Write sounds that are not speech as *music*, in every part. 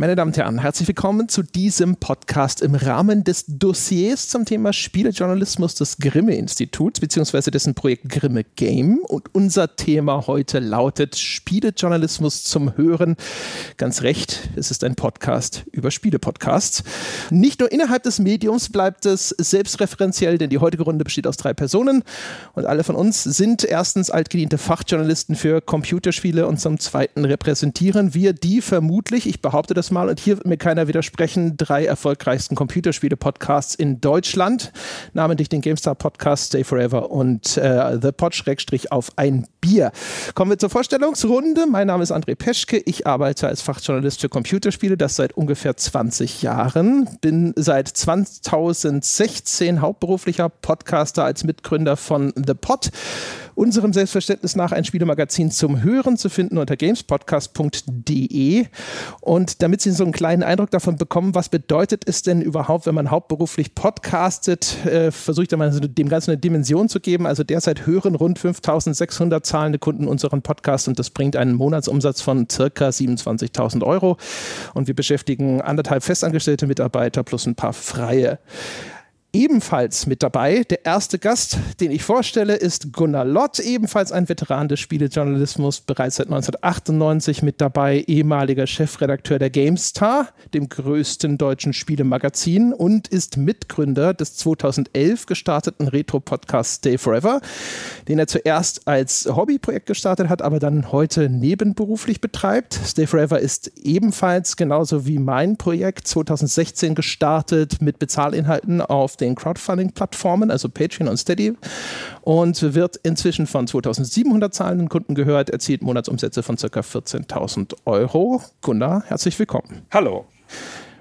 Meine Damen und Herren, herzlich willkommen zu diesem Podcast im Rahmen des Dossiers zum Thema Spielejournalismus des Grimme-Instituts bzw. dessen Projekt Grimme Game. Und unser Thema heute lautet Spielejournalismus zum Hören. Ganz recht, es ist ein Podcast über Spielepodcasts. Nicht nur innerhalb des Mediums bleibt es selbstreferenziell, denn die heutige Runde besteht aus drei Personen und alle von uns sind erstens altgediente Fachjournalisten für Computerspiele und zum zweiten repräsentieren wir die vermutlich, ich behaupte das mal, und hier wird mir keiner widersprechen, drei erfolgreichsten Computerspiele-Podcasts in Deutschland, namentlich den GameStar-Podcast Stay Forever und äh, The Pod auf ein Bier. Kommen wir zur Vorstellungsrunde. Mein Name ist André Peschke. Ich arbeite als Fachjournalist für Computerspiele, das seit ungefähr 20 Jahren. Bin seit 2016 hauptberuflicher Podcaster als Mitgründer von The Pod unserem Selbstverständnis nach ein Spielemagazin zum Hören zu finden unter gamespodcast.de. Und damit Sie so einen kleinen Eindruck davon bekommen, was bedeutet es denn überhaupt, wenn man hauptberuflich podcastet, äh, versuche ich da mal dem Ganzen eine Dimension zu geben. Also derzeit hören rund 5600 zahlende Kunden unseren Podcast und das bringt einen Monatsumsatz von circa 27.000 Euro. Und wir beschäftigen anderthalb festangestellte Mitarbeiter plus ein paar freie ebenfalls mit dabei. Der erste Gast, den ich vorstelle, ist Gunnar Lott, ebenfalls ein Veteran des Spielejournalismus, bereits seit 1998 mit dabei, ehemaliger Chefredakteur der GameStar, dem größten deutschen Spielemagazin und ist Mitgründer des 2011 gestarteten Retro-Podcasts Stay Forever, den er zuerst als Hobbyprojekt gestartet hat, aber dann heute nebenberuflich betreibt. Stay Forever ist ebenfalls genauso wie mein Projekt 2016 gestartet mit Bezahlinhalten auf den Crowdfunding-Plattformen, also Patreon und Steady, und wird inzwischen von 2700 zahlenden Kunden gehört, erzielt Monatsumsätze von ca. 14.000 Euro. Gunnar, herzlich willkommen. Hallo.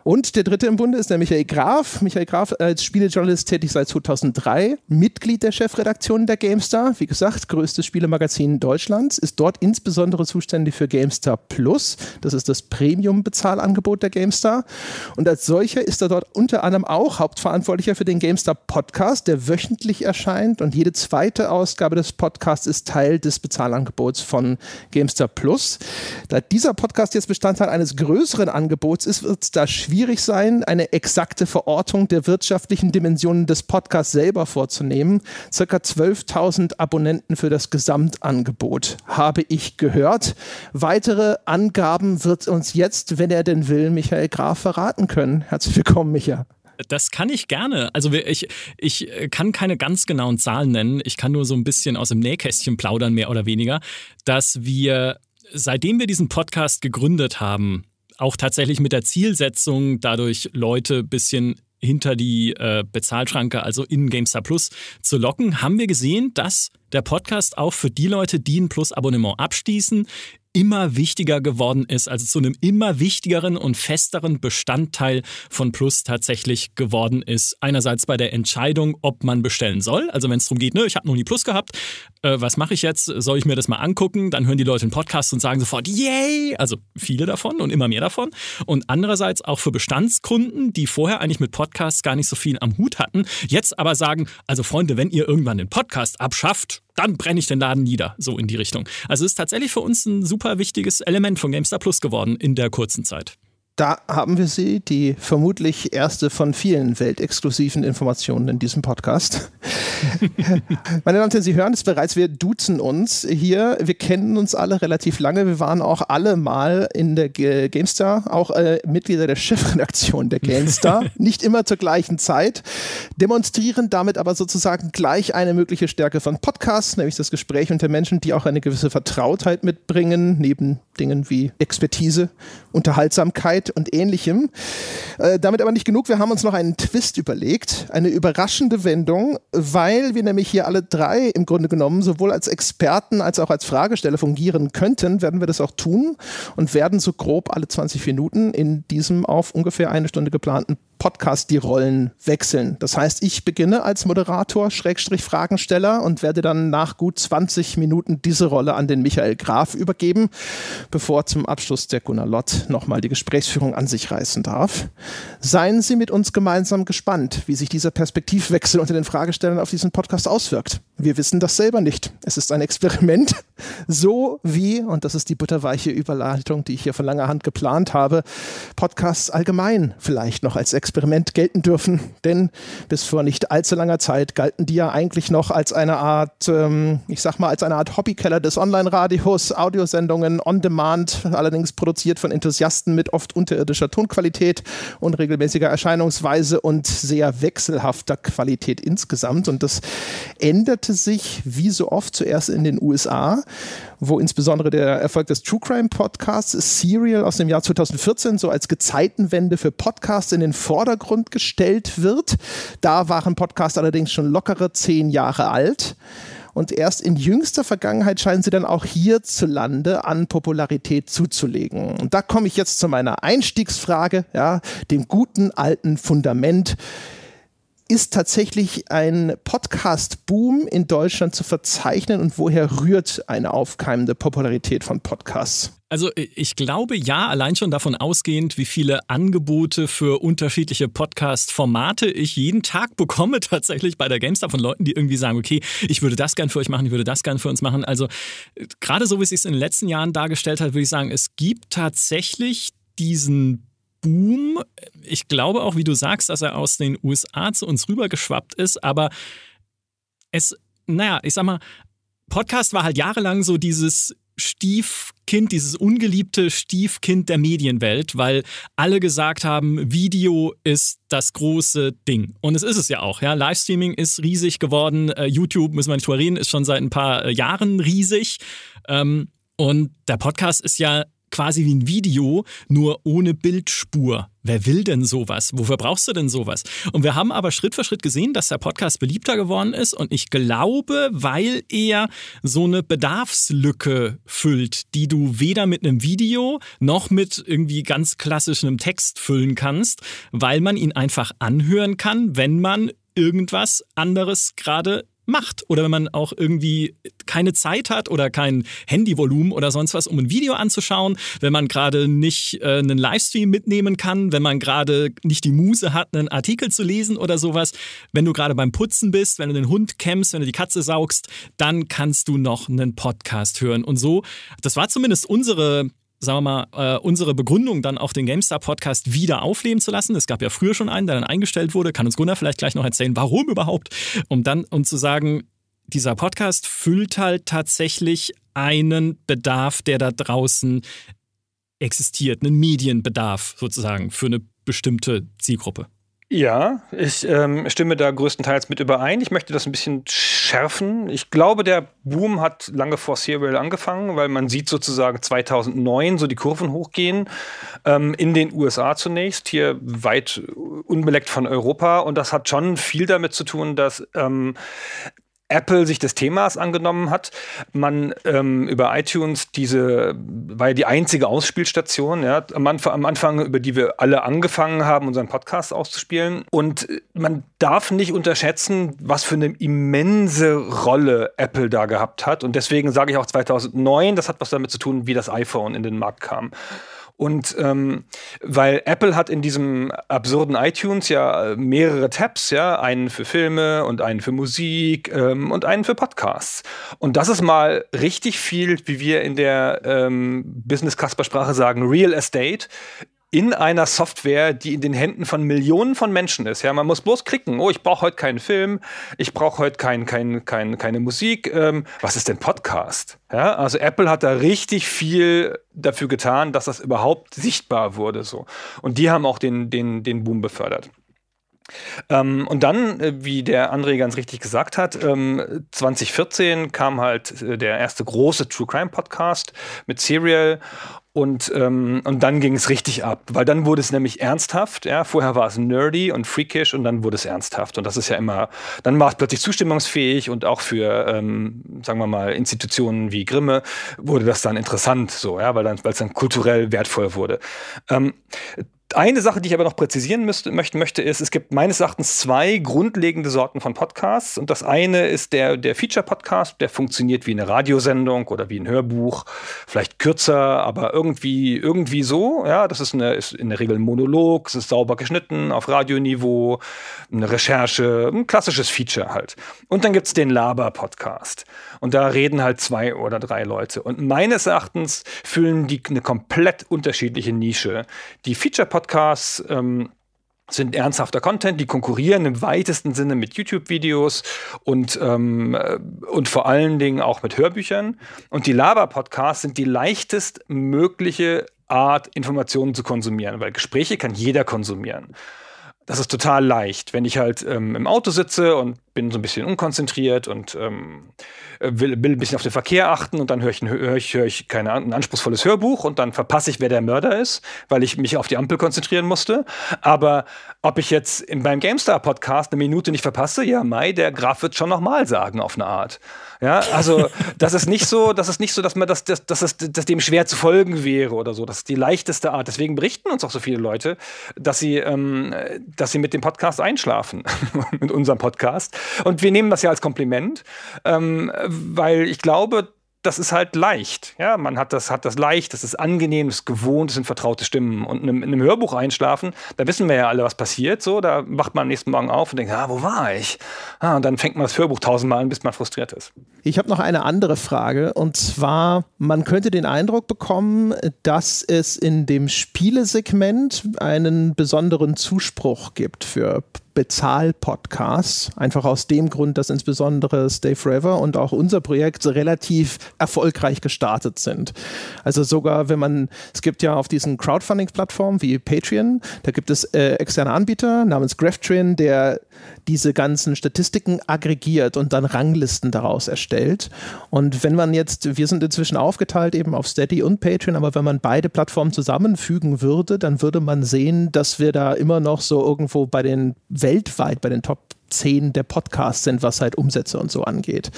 Und der dritte im Bunde ist der Michael Graf. Michael Graf als Spielejournalist tätig seit 2003, Mitglied der Chefredaktion der GameStar, wie gesagt, größtes Spielemagazin Deutschlands, ist dort insbesondere zuständig für GameStar Plus. Das ist das Premium-Bezahlangebot der GameStar. Und als solcher ist er dort unter anderem auch Hauptverantwortlicher für den GameStar Podcast, der wöchentlich erscheint. Und jede zweite Ausgabe des Podcasts ist Teil des Bezahlangebots von GameStar Plus. Da dieser Podcast jetzt Bestandteil eines größeren Angebots ist, wird es da schwierig schwierig sein, eine exakte Verortung der wirtschaftlichen Dimensionen des Podcasts selber vorzunehmen. Circa 12.000 Abonnenten für das Gesamtangebot habe ich gehört. Weitere Angaben wird uns jetzt, wenn er denn will, Michael Graf verraten können. Herzlich willkommen, Michael. Das kann ich gerne. Also ich, ich kann keine ganz genauen Zahlen nennen. Ich kann nur so ein bisschen aus dem Nähkästchen plaudern, mehr oder weniger, dass wir, seitdem wir diesen Podcast gegründet haben, auch tatsächlich mit der Zielsetzung, dadurch Leute ein bisschen hinter die äh, Bezahlschranke, also in GameStar Plus zu locken, haben wir gesehen, dass der Podcast auch für die Leute, die ein Plus-Abonnement abschließen, immer wichtiger geworden ist, also zu einem immer wichtigeren und festeren Bestandteil von Plus tatsächlich geworden ist. Einerseits bei der Entscheidung, ob man bestellen soll, also wenn es darum geht, ne, ich habe noch nie Plus gehabt, äh, was mache ich jetzt? Soll ich mir das mal angucken? Dann hören die Leute den Podcast und sagen sofort, yay! Also viele davon und immer mehr davon. Und andererseits auch für Bestandskunden, die vorher eigentlich mit Podcasts gar nicht so viel am Hut hatten, jetzt aber sagen, also Freunde, wenn ihr irgendwann den Podcast abschafft, dann brenne ich den Laden nieder, so in die Richtung. Also ist tatsächlich für uns ein super wichtiges Element von GameStar Plus geworden in der kurzen Zeit. Da haben wir sie, die vermutlich erste von vielen weltexklusiven Informationen in diesem Podcast. *laughs* Meine Damen und Herren, Sie hören es bereits, wir duzen uns hier. Wir kennen uns alle relativ lange. Wir waren auch alle mal in der G GameStar, auch äh, Mitglieder der Chefredaktion der GameStar. *laughs* Nicht immer zur gleichen Zeit, demonstrieren damit aber sozusagen gleich eine mögliche Stärke von Podcasts, nämlich das Gespräch unter Menschen, die auch eine gewisse Vertrautheit mitbringen, neben Dingen wie Expertise, Unterhaltsamkeit und ähnlichem. Äh, damit aber nicht genug. Wir haben uns noch einen Twist überlegt, eine überraschende Wendung, weil wir nämlich hier alle drei im Grunde genommen sowohl als Experten als auch als Fragesteller fungieren könnten, werden wir das auch tun und werden so grob alle 20 Minuten in diesem auf ungefähr eine Stunde geplanten Podcast die Rollen wechseln. Das heißt, ich beginne als Moderator, Schrägstrich Fragensteller und werde dann nach gut 20 Minuten diese Rolle an den Michael Graf übergeben, bevor zum Abschluss der Gunnar Lott nochmal die Gesprächsführung an sich reißen darf. Seien Sie mit uns gemeinsam gespannt, wie sich dieser Perspektivwechsel unter den Fragestellern auf diesen Podcast auswirkt. Wir wissen das selber nicht. Es ist ein Experiment, *laughs* so wie, und das ist die butterweiche Überleitung, die ich hier von langer Hand geplant habe, Podcasts allgemein vielleicht noch als Experiment gelten dürfen. Denn bis vor nicht allzu langer Zeit galten die ja eigentlich noch als eine Art, ähm, ich sag mal, als eine Art Hobbykeller des Online-Radios, Audiosendungen on demand, allerdings produziert von Enthusiasten mit oft unterirdischer Tonqualität, unregelmäßiger Erscheinungsweise und sehr wechselhafter Qualität insgesamt. Und das änderte sich wie so oft zuerst in den USA, wo insbesondere der Erfolg des True Crime Podcasts Serial aus dem Jahr 2014 so als Gezeitenwende für Podcasts in den Vordergrund gestellt wird. Da waren Podcasts allerdings schon lockere zehn Jahre alt. Und erst in jüngster Vergangenheit scheinen sie dann auch hierzulande an Popularität zuzulegen. Und da komme ich jetzt zu meiner Einstiegsfrage, ja, dem guten alten Fundament ist tatsächlich ein Podcast-Boom in Deutschland zu verzeichnen und woher rührt eine aufkeimende Popularität von Podcasts? Also ich glaube ja, allein schon davon ausgehend, wie viele Angebote für unterschiedliche Podcast-Formate ich jeden Tag bekomme *laughs* tatsächlich bei der GameStar von Leuten, die irgendwie sagen, okay, ich würde das gern für euch machen, ich würde das gern für uns machen. Also gerade so wie es sich in den letzten Jahren dargestellt hat, würde ich sagen, es gibt tatsächlich diesen Boom. Ich glaube auch, wie du sagst, dass er aus den USA zu uns rübergeschwappt ist, aber es, naja, ich sag mal, Podcast war halt jahrelang so dieses Stiefkind, dieses ungeliebte Stiefkind der Medienwelt, weil alle gesagt haben, Video ist das große Ding. Und es ist es ja auch. Ja. Livestreaming ist riesig geworden. Uh, YouTube, müssen wir nicht drüber reden, ist schon seit ein paar äh, Jahren riesig. Ähm, und der Podcast ist ja quasi wie ein Video, nur ohne Bildspur. Wer will denn sowas? Wofür brauchst du denn sowas? Und wir haben aber Schritt für Schritt gesehen, dass der Podcast beliebter geworden ist und ich glaube, weil er so eine Bedarfslücke füllt, die du weder mit einem Video noch mit irgendwie ganz klassischem Text füllen kannst, weil man ihn einfach anhören kann, wenn man irgendwas anderes gerade macht oder wenn man auch irgendwie keine Zeit hat oder kein Handyvolumen oder sonst was, um ein Video anzuschauen, wenn man gerade nicht äh, einen Livestream mitnehmen kann, wenn man gerade nicht die Muse hat, einen Artikel zu lesen oder sowas, wenn du gerade beim Putzen bist, wenn du den Hund kämmst, wenn du die Katze saugst, dann kannst du noch einen Podcast hören und so. Das war zumindest unsere sagen wir mal, äh, unsere Begründung dann auch den GameStar-Podcast wieder aufleben zu lassen. Es gab ja früher schon einen, der dann eingestellt wurde. Kann uns Gunnar vielleicht gleich noch erzählen, warum überhaupt? Um dann, um zu sagen, dieser Podcast füllt halt tatsächlich einen Bedarf, der da draußen existiert, einen Medienbedarf sozusagen für eine bestimmte Zielgruppe. Ja, ich ähm, stimme da größtenteils mit überein. Ich möchte das ein bisschen schärfen. Ich glaube, der Boom hat lange vor Serial angefangen, weil man sieht sozusagen 2009 so die Kurven hochgehen. Ähm, in den USA zunächst, hier weit unbeleckt von Europa. Und das hat schon viel damit zu tun, dass ähm, Apple sich des Themas angenommen hat. Man ähm, über iTunes diese war ja die einzige Ausspielstation, ja, am Anfang, am Anfang, über die wir alle angefangen haben, unseren Podcast auszuspielen. Und man darf nicht unterschätzen, was für eine immense Rolle Apple da gehabt hat. Und deswegen sage ich auch 2009, das hat was damit zu tun, wie das iPhone in den Markt kam. Und ähm, weil Apple hat in diesem absurden iTunes ja mehrere Tabs, ja, einen für Filme und einen für Musik ähm, und einen für Podcasts. Und das ist mal richtig viel, wie wir in der ähm, Business-Kasper-Sprache sagen, Real Estate in einer Software, die in den Händen von Millionen von Menschen ist. Ja, man muss bloß klicken. Oh, ich brauche heute keinen Film, ich brauche heute kein, kein, kein, keine Musik. Ähm, was ist denn Podcast? Ja, also Apple hat da richtig viel dafür getan, dass das überhaupt sichtbar wurde. So. Und die haben auch den, den, den Boom befördert. Ähm, und dann, äh, wie der André ganz richtig gesagt hat, ähm, 2014 kam halt äh, der erste große True Crime Podcast mit Serial und, ähm, und dann ging es richtig ab, weil dann wurde es nämlich ernsthaft. Ja? Vorher war es nerdy und freakish und dann wurde es ernsthaft. Und das ist ja immer, dann war es plötzlich zustimmungsfähig und auch für, ähm, sagen wir mal, Institutionen wie Grimme wurde das dann interessant, so, ja, weil dann, es dann kulturell wertvoll wurde. Ähm, Eine Sache, die ich aber noch präzisieren müsste, möchte, möchte, ist, es gibt meines Erachtens zwei grundlegende Sorten von Podcasts. Und das eine ist der, der Feature-Podcast, der funktioniert wie eine Radiosendung oder wie ein Hörbuch, vielleicht kürzer, aber irgendwie, irgendwie so. Ja, das ist, eine, ist in der Regel ein Monolog, es ist sauber geschnitten, auf Radioniveau, eine Recherche, ein klassisches Feature halt. Und dann gibt es den Laber-Podcast. Und da reden halt zwei oder drei Leute. Und meines Erachtens füllen die eine komplett unterschiedliche Nische. Die Feature-Podcasts ähm, sind ernsthafter Content, die konkurrieren im weitesten Sinne mit YouTube-Videos und, ähm, äh, und vor allen Dingen auch mit Hörbüchern. Und die Laber-Podcasts sind die leichtest mögliche Art, Informationen zu konsumieren, weil Gespräche kann jeder konsumieren. Das ist total leicht. Wenn ich halt ähm, im Auto sitze und bin so ein bisschen unkonzentriert und ähm, will, will, ein bisschen auf den Verkehr achten und dann höre ich, hör ich, hör ich keine ein anspruchsvolles Hörbuch und dann verpasse ich, wer der Mörder ist, weil ich mich auf die Ampel konzentrieren musste. Aber ob ich jetzt beim GameStar-Podcast eine Minute nicht verpasse, ja, Mai, der Graf wird schon nochmal sagen, auf eine Art. Ja, also *laughs* das ist nicht so, das ist nicht so, dass man das, das, das, ist, dass dem schwer zu folgen wäre oder so. Das ist die leichteste Art. Deswegen berichten uns auch so viele Leute, dass sie, ähm, dass sie mit dem Podcast einschlafen, *laughs* mit unserem Podcast. Und wir nehmen das ja als Kompliment, ähm, weil ich glaube, das ist halt leicht. Ja, man hat das, hat das leicht, das ist angenehm, das ist gewohnt, das sind vertraute Stimmen. Und in einem, in einem, Hörbuch einschlafen, da wissen wir ja alle, was passiert. So, da wacht man am nächsten Morgen auf und denkt, ah, wo war ich? Ah, und dann fängt man das Hörbuch tausendmal an, bis man frustriert ist. Ich habe noch eine andere Frage. Und zwar, man könnte den Eindruck bekommen, dass es in dem Spielesegment einen besonderen Zuspruch gibt für Bezahl-Podcasts. Einfach aus dem Grund, dass insbesondere Stay Forever und auch unser Projekt relativ erfolgreich gestartet sind. Also sogar, wenn man, es gibt ja auf diesen Crowdfunding-Plattformen wie Patreon, da gibt es äh, externe Anbieter namens GraphTrain, der diese ganzen Statistiken aggregiert und dann Ranglisten daraus erstellt. Und wenn man jetzt, wir sind inzwischen aufgeteilt eben auf Steady und Patreon, aber wenn man beide Plattformen zusammenfügen würde, dann würde man sehen, dass wir da immer noch so irgendwo bei den weltweit bei den Top 10 der Podcasts sind, was halt Umsätze und so angeht.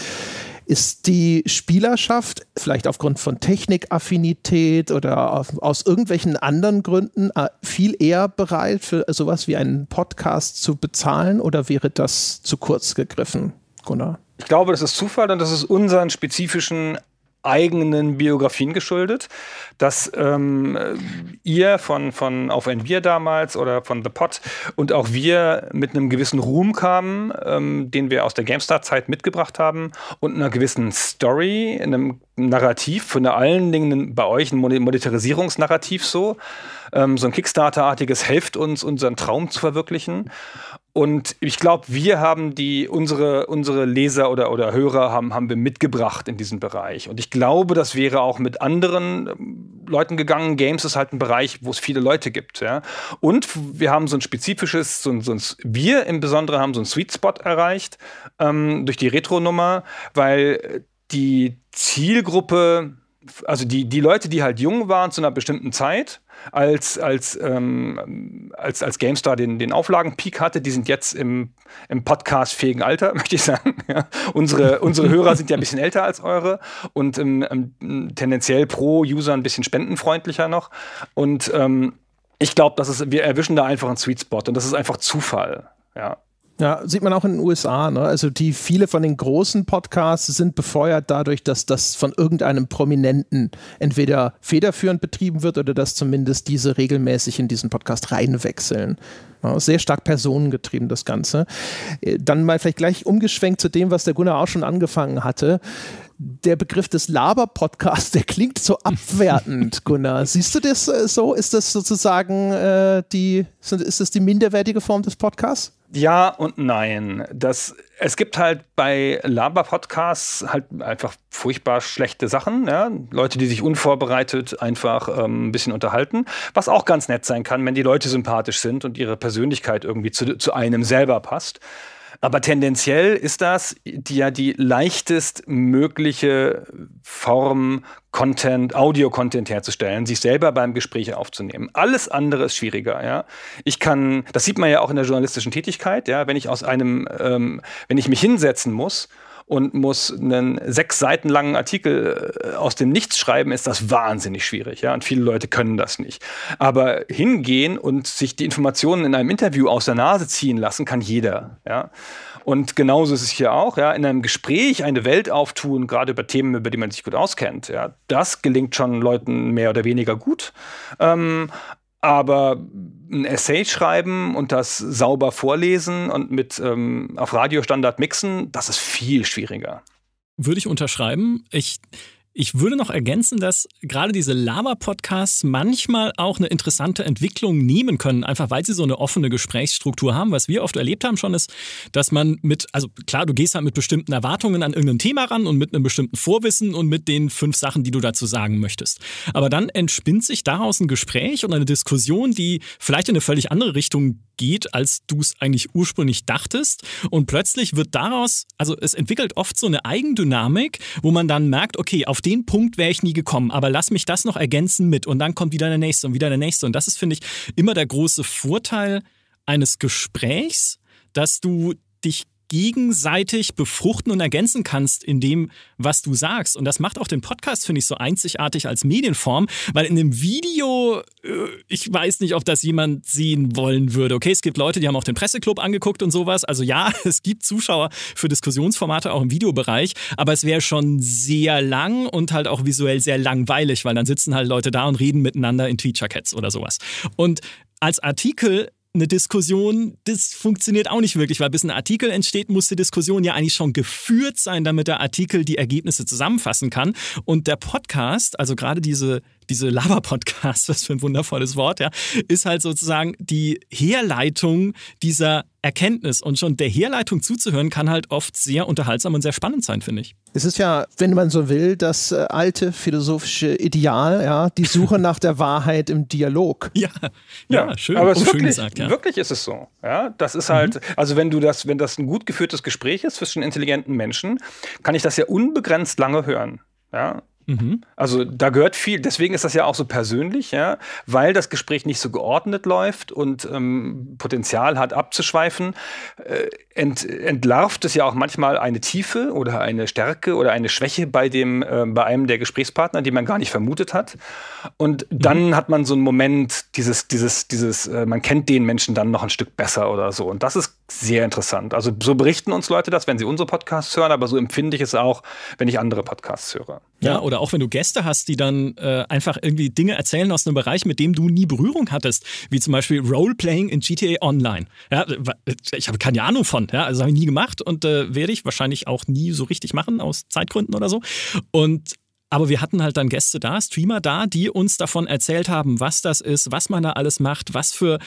Ist die Spielerschaft vielleicht aufgrund von Technikaffinität oder aus irgendwelchen anderen Gründen äh, viel eher bereit für sowas wie einen Podcast zu bezahlen oder wäre das zu kurz gegriffen, Gunnar? Ich glaube, das ist Zufall und das ist unseren spezifischen eigenen Biografien geschuldet, dass ähm, ihr von, von Auf ein Bier damals oder von The Pot und auch wir mit einem gewissen Ruhm kamen, ähm, den wir aus der GameStar-Zeit mitgebracht haben und einer gewissen Story, einem Narrativ, von allen Dingen bei euch ein Monetarisierungsnarrativ so, ähm, so ein Kickstarter-artiges, helft uns, unseren Traum zu verwirklichen. Und ich glaube, wir haben die, unsere, unsere Leser oder, oder Hörer haben, haben wir mitgebracht in diesen Bereich. Und ich glaube, das wäre auch mit anderen ähm, Leuten gegangen. Games ist halt ein Bereich, wo es viele Leute gibt. Ja? Und wir haben so ein spezifisches, so ein, so ein, wir im Besonderen haben so einen Sweet Spot erreicht ähm, durch die Retro-Nummer, weil die Zielgruppe, also die, die Leute, die halt jung waren zu einer bestimmten Zeit, als, als, ähm, als, als GameStar den, den Auflagenpeak hatte. Die sind jetzt im, im Podcast-fähigen Alter, *laughs* möchte ich sagen. Ja. Unsere, unsere Hörer sind ja ein bisschen älter als eure und ähm, ähm, tendenziell pro User ein bisschen spendenfreundlicher noch. Und ähm, ich glaube, wir erwischen da einfach einen Sweet Spot und das ist einfach Zufall. Ja. Ja, sieht man auch in den USA. Ne? Also die viele von den großen Podcasts sind befeuert dadurch, dass das von irgendeinem Prominenten entweder federführend betrieben wird oder dass zumindest diese regelmäßig in diesen Podcast reinwechseln. Sehr stark personengetrieben das Ganze. Äh, dann mal vielleicht gleich umgeschwenkt zu dem, was der Gunnar auch schon angefangen hatte der Begriff des Laber-Podcasts, der klingt so abwertend, *laughs* Gunnar. Siehst du das äh, so? Ist das sozusagen äh, die, ist das die minderwertige Form des Podcasts? Ja und nein. Das, es gibt halt bei Laber-Podcasts halt einfach furchtbar schlechte Sachen. Ja? Leute, die sich unvorbereitet einfach ähm, ein bisschen unterhalten. Was auch ganz nett sein kann, wenn die Leute sympathisch sind und ihre Persönlichkeit irgendwie zu, zu einem selber passt. Aber tendenziell ist das die, ja die leichtest mögliche Form, Content, Audio-Content herzustellen, sich selber beim Gespräch aufzunehmen. Alles andere ist schwieriger. Ja, ich kann, das sieht man ja auch in der journalistischen Tätigkeit. Ja, wenn ich aus einem, ähm, wenn ich mich hinsetzen muss und muss einen sechs Seiten langen Artikel äh, aus dem Nichts schreiben, ist das wahnsinnig schwierig. Ja? Und viele Leute können das nicht. Aber hingehen und sich die Informationen in einem Interview aus der Nase ziehen lassen, kann jeder. Ja? Und genauso ist es hier auch, ja, in einem Gespräch eine Welt auftun, gerade über Themen, über die man sich gut auskennt. Ja, das gelingt schon Leuten mehr oder weniger gut. Ähm, aber ein Essay schreiben und das sauber vorlesen und mit ähm, auf Radiostandard mixen, das ist viel schwieriger. Würde ich unterschreiben. Ich ich würde noch ergänzen, dass gerade diese Lava-Podcasts manchmal auch eine interessante Entwicklung nehmen können, einfach weil sie so eine offene Gesprächsstruktur haben. Was wir oft erlebt haben schon ist, dass man mit, also klar, du gehst halt mit bestimmten Erwartungen an irgendein Thema ran und mit einem bestimmten Vorwissen und mit den fünf Sachen, die du dazu sagen möchtest. Aber dann entspinnt sich daraus ein Gespräch und eine Diskussion, die vielleicht in eine völlig andere Richtung geht, als du es eigentlich ursprünglich dachtest. Und plötzlich wird daraus, also es entwickelt oft so eine Eigendynamik, wo man dann merkt, okay, auf den Punkt wäre ich nie gekommen, aber lass mich das noch ergänzen mit und dann kommt wieder der nächste und wieder der nächste. Und das ist, finde ich, immer der große Vorteil eines Gesprächs, dass du dich gegenseitig befruchten und ergänzen kannst in dem, was du sagst. Und das macht auch den Podcast, finde ich, so einzigartig als Medienform, weil in dem Video, äh, ich weiß nicht, ob das jemand sehen wollen würde. Okay, es gibt Leute, die haben auch den Presseclub angeguckt und sowas. Also ja, *laughs* es gibt Zuschauer für Diskussionsformate auch im Videobereich, aber es wäre schon sehr lang und halt auch visuell sehr langweilig, weil dann sitzen halt Leute da und reden miteinander in Tweet-Jackets oder sowas. Und als Artikel eine Diskussion, das funktioniert auch nicht wirklich, weil bis ein Artikel entsteht, muss die Diskussion ja eigentlich schon geführt sein, damit der Artikel die Ergebnisse zusammenfassen kann. Und der Podcast, also gerade diese diese Lava-Podcast, *laughs* was für ein wundervolles Wort, ja, ist halt sozusagen die Herleitung dieser Erkenntnis. Und schon der Herleitung zuzuhören, kann halt oft sehr unterhaltsam und sehr spannend sein, finde ich. Es ist ja, wenn man so will, das äh, alte philosophische Ideal, ja, die Suche *laughs* nach der Wahrheit im Dialog. Ja, ja, ja schön. Aber es oh, wirklich, gesagt, ja. wirklich ist es so. Ja, das ist halt, mhm. also wenn du das, wenn das ein gut geführtes Gespräch ist zwischen intelligenten Menschen, kann ich das ja unbegrenzt lange hören. Ja, Mhm. Also da gehört viel, deswegen ist das ja auch so persönlich, ja, weil das Gespräch nicht so geordnet läuft und ähm, Potenzial hat abzuschweifen, äh, ent, entlarvt es ja auch manchmal eine Tiefe oder eine Stärke oder eine Schwäche bei dem, äh, bei einem der Gesprächspartner, die man gar nicht vermutet hat. Und dann mhm. hat man so einen Moment, dieses, dieses, dieses, äh, man kennt den Menschen dann noch ein Stück besser oder so. Und das ist sehr interessant. Also so berichten uns Leute das, wenn sie unsere Podcasts hören, aber so empfinde ich es auch, wenn ich andere Podcasts höre. Ja, oder auch wenn du Gäste hast, die dann äh, einfach irgendwie Dinge erzählen aus einem Bereich, mit dem du nie Berührung hattest, wie zum Beispiel Roleplaying in GTA Online. Ja, ich habe keine Ahnung von, ja, also habe ich nie gemacht und äh, werde ich wahrscheinlich auch nie so richtig machen aus Zeitgründen oder so. Und aber wir hatten halt dann Gäste da, Streamer da, die uns davon erzählt haben, was das ist, was man da alles macht, was für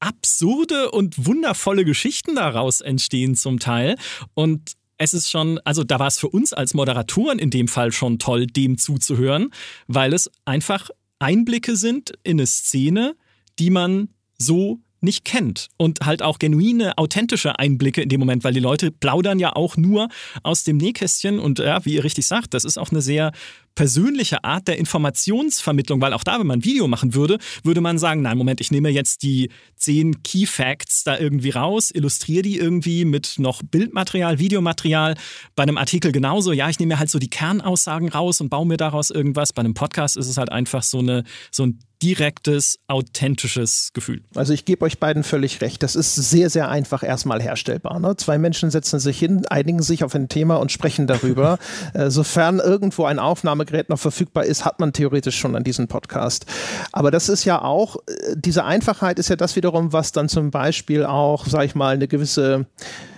absurde und wundervolle Geschichten daraus entstehen zum Teil. Und es ist schon, also da war es für uns als Moderatoren in dem Fall schon toll, dem zuzuhören, weil es einfach Einblicke sind in eine Szene, die man so nicht kennt und halt auch genuine, authentische Einblicke in dem Moment, weil die Leute plaudern ja auch nur aus dem Nähkästchen und ja, wie ihr richtig sagt, das ist auch eine sehr persönliche Art der Informationsvermittlung, weil auch da, wenn man ein Video machen würde, würde man sagen, nein, Moment, ich nehme jetzt die zehn Key Facts da irgendwie raus, illustriere die irgendwie mit noch Bildmaterial, Videomaterial. Bei einem Artikel genauso, ja, ich nehme mir halt so die Kernaussagen raus und baue mir daraus irgendwas. Bei einem Podcast ist es halt einfach so, eine, so ein direktes, authentisches Gefühl. Also ich gebe euch beiden völlig recht. Das ist sehr, sehr einfach erstmal herstellbar. Ne? Zwei Menschen setzen sich hin, einigen sich auf ein Thema und sprechen darüber. *laughs* äh, sofern irgendwo ein Aufnahme Aufnahmegerät noch verfügbar ist, hat man theoretisch schon an diesem Podcast. Aber das ist ja auch, äh, diese Einfachheit ist ja das wiederum, was dann zum Beispiel auch, sag ich mal, eine gewisse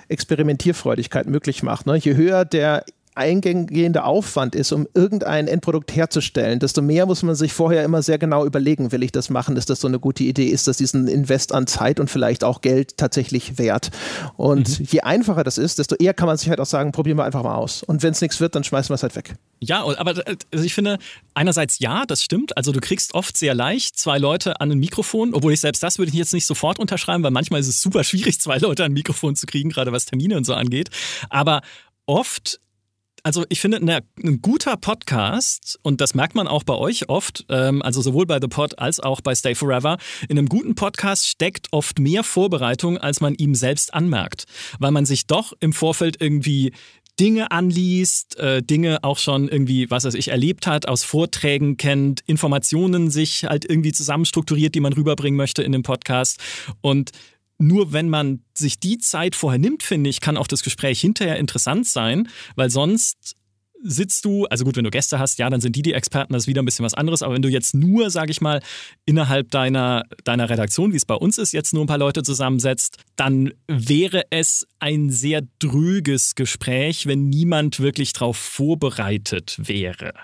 Experimentierfreudigkeit möglich macht. Ne? Je höher der eingehende Aufwand ist, um irgendein Endprodukt herzustellen, desto mehr muss man sich vorher immer sehr genau überlegen, will ich das machen, ist das so eine gute Idee, ist das diesen Invest an Zeit und vielleicht auch Geld tatsächlich wert. Und mhm. je einfacher das ist, desto eher kann man sich halt auch sagen, probieren wir einfach mal aus. Und wenn es nichts wird, dann schmeißen wir es halt weg. Ja, aber also ich finde, einerseits ja, das stimmt. Also du kriegst oft sehr leicht zwei Leute an ein Mikrofon, obwohl ich selbst das würde ich jetzt nicht sofort unterschreiben, weil manchmal ist es super schwierig, zwei Leute an ein Mikrofon zu kriegen, gerade was Termine und so angeht. Aber oft also ich finde, ne, ein guter Podcast, und das merkt man auch bei euch oft, ähm, also sowohl bei The Pod als auch bei Stay Forever, in einem guten Podcast steckt oft mehr Vorbereitung, als man ihm selbst anmerkt. Weil man sich doch im Vorfeld irgendwie Dinge anliest, äh, Dinge auch schon irgendwie, was weiß ich, erlebt hat, aus Vorträgen kennt, Informationen sich halt irgendwie zusammenstrukturiert, die man rüberbringen möchte in dem Podcast. Und nur wenn man sich die Zeit vorher nimmt, finde ich, kann auch das Gespräch hinterher interessant sein, weil sonst sitzt du, also gut, wenn du Gäste hast, ja, dann sind die die Experten, das ist wieder ein bisschen was anderes. Aber wenn du jetzt nur, sage ich mal, innerhalb deiner, deiner Redaktion, wie es bei uns ist, jetzt nur ein paar Leute zusammensetzt, dann wäre es ein sehr dröges Gespräch, wenn niemand wirklich darauf vorbereitet wäre.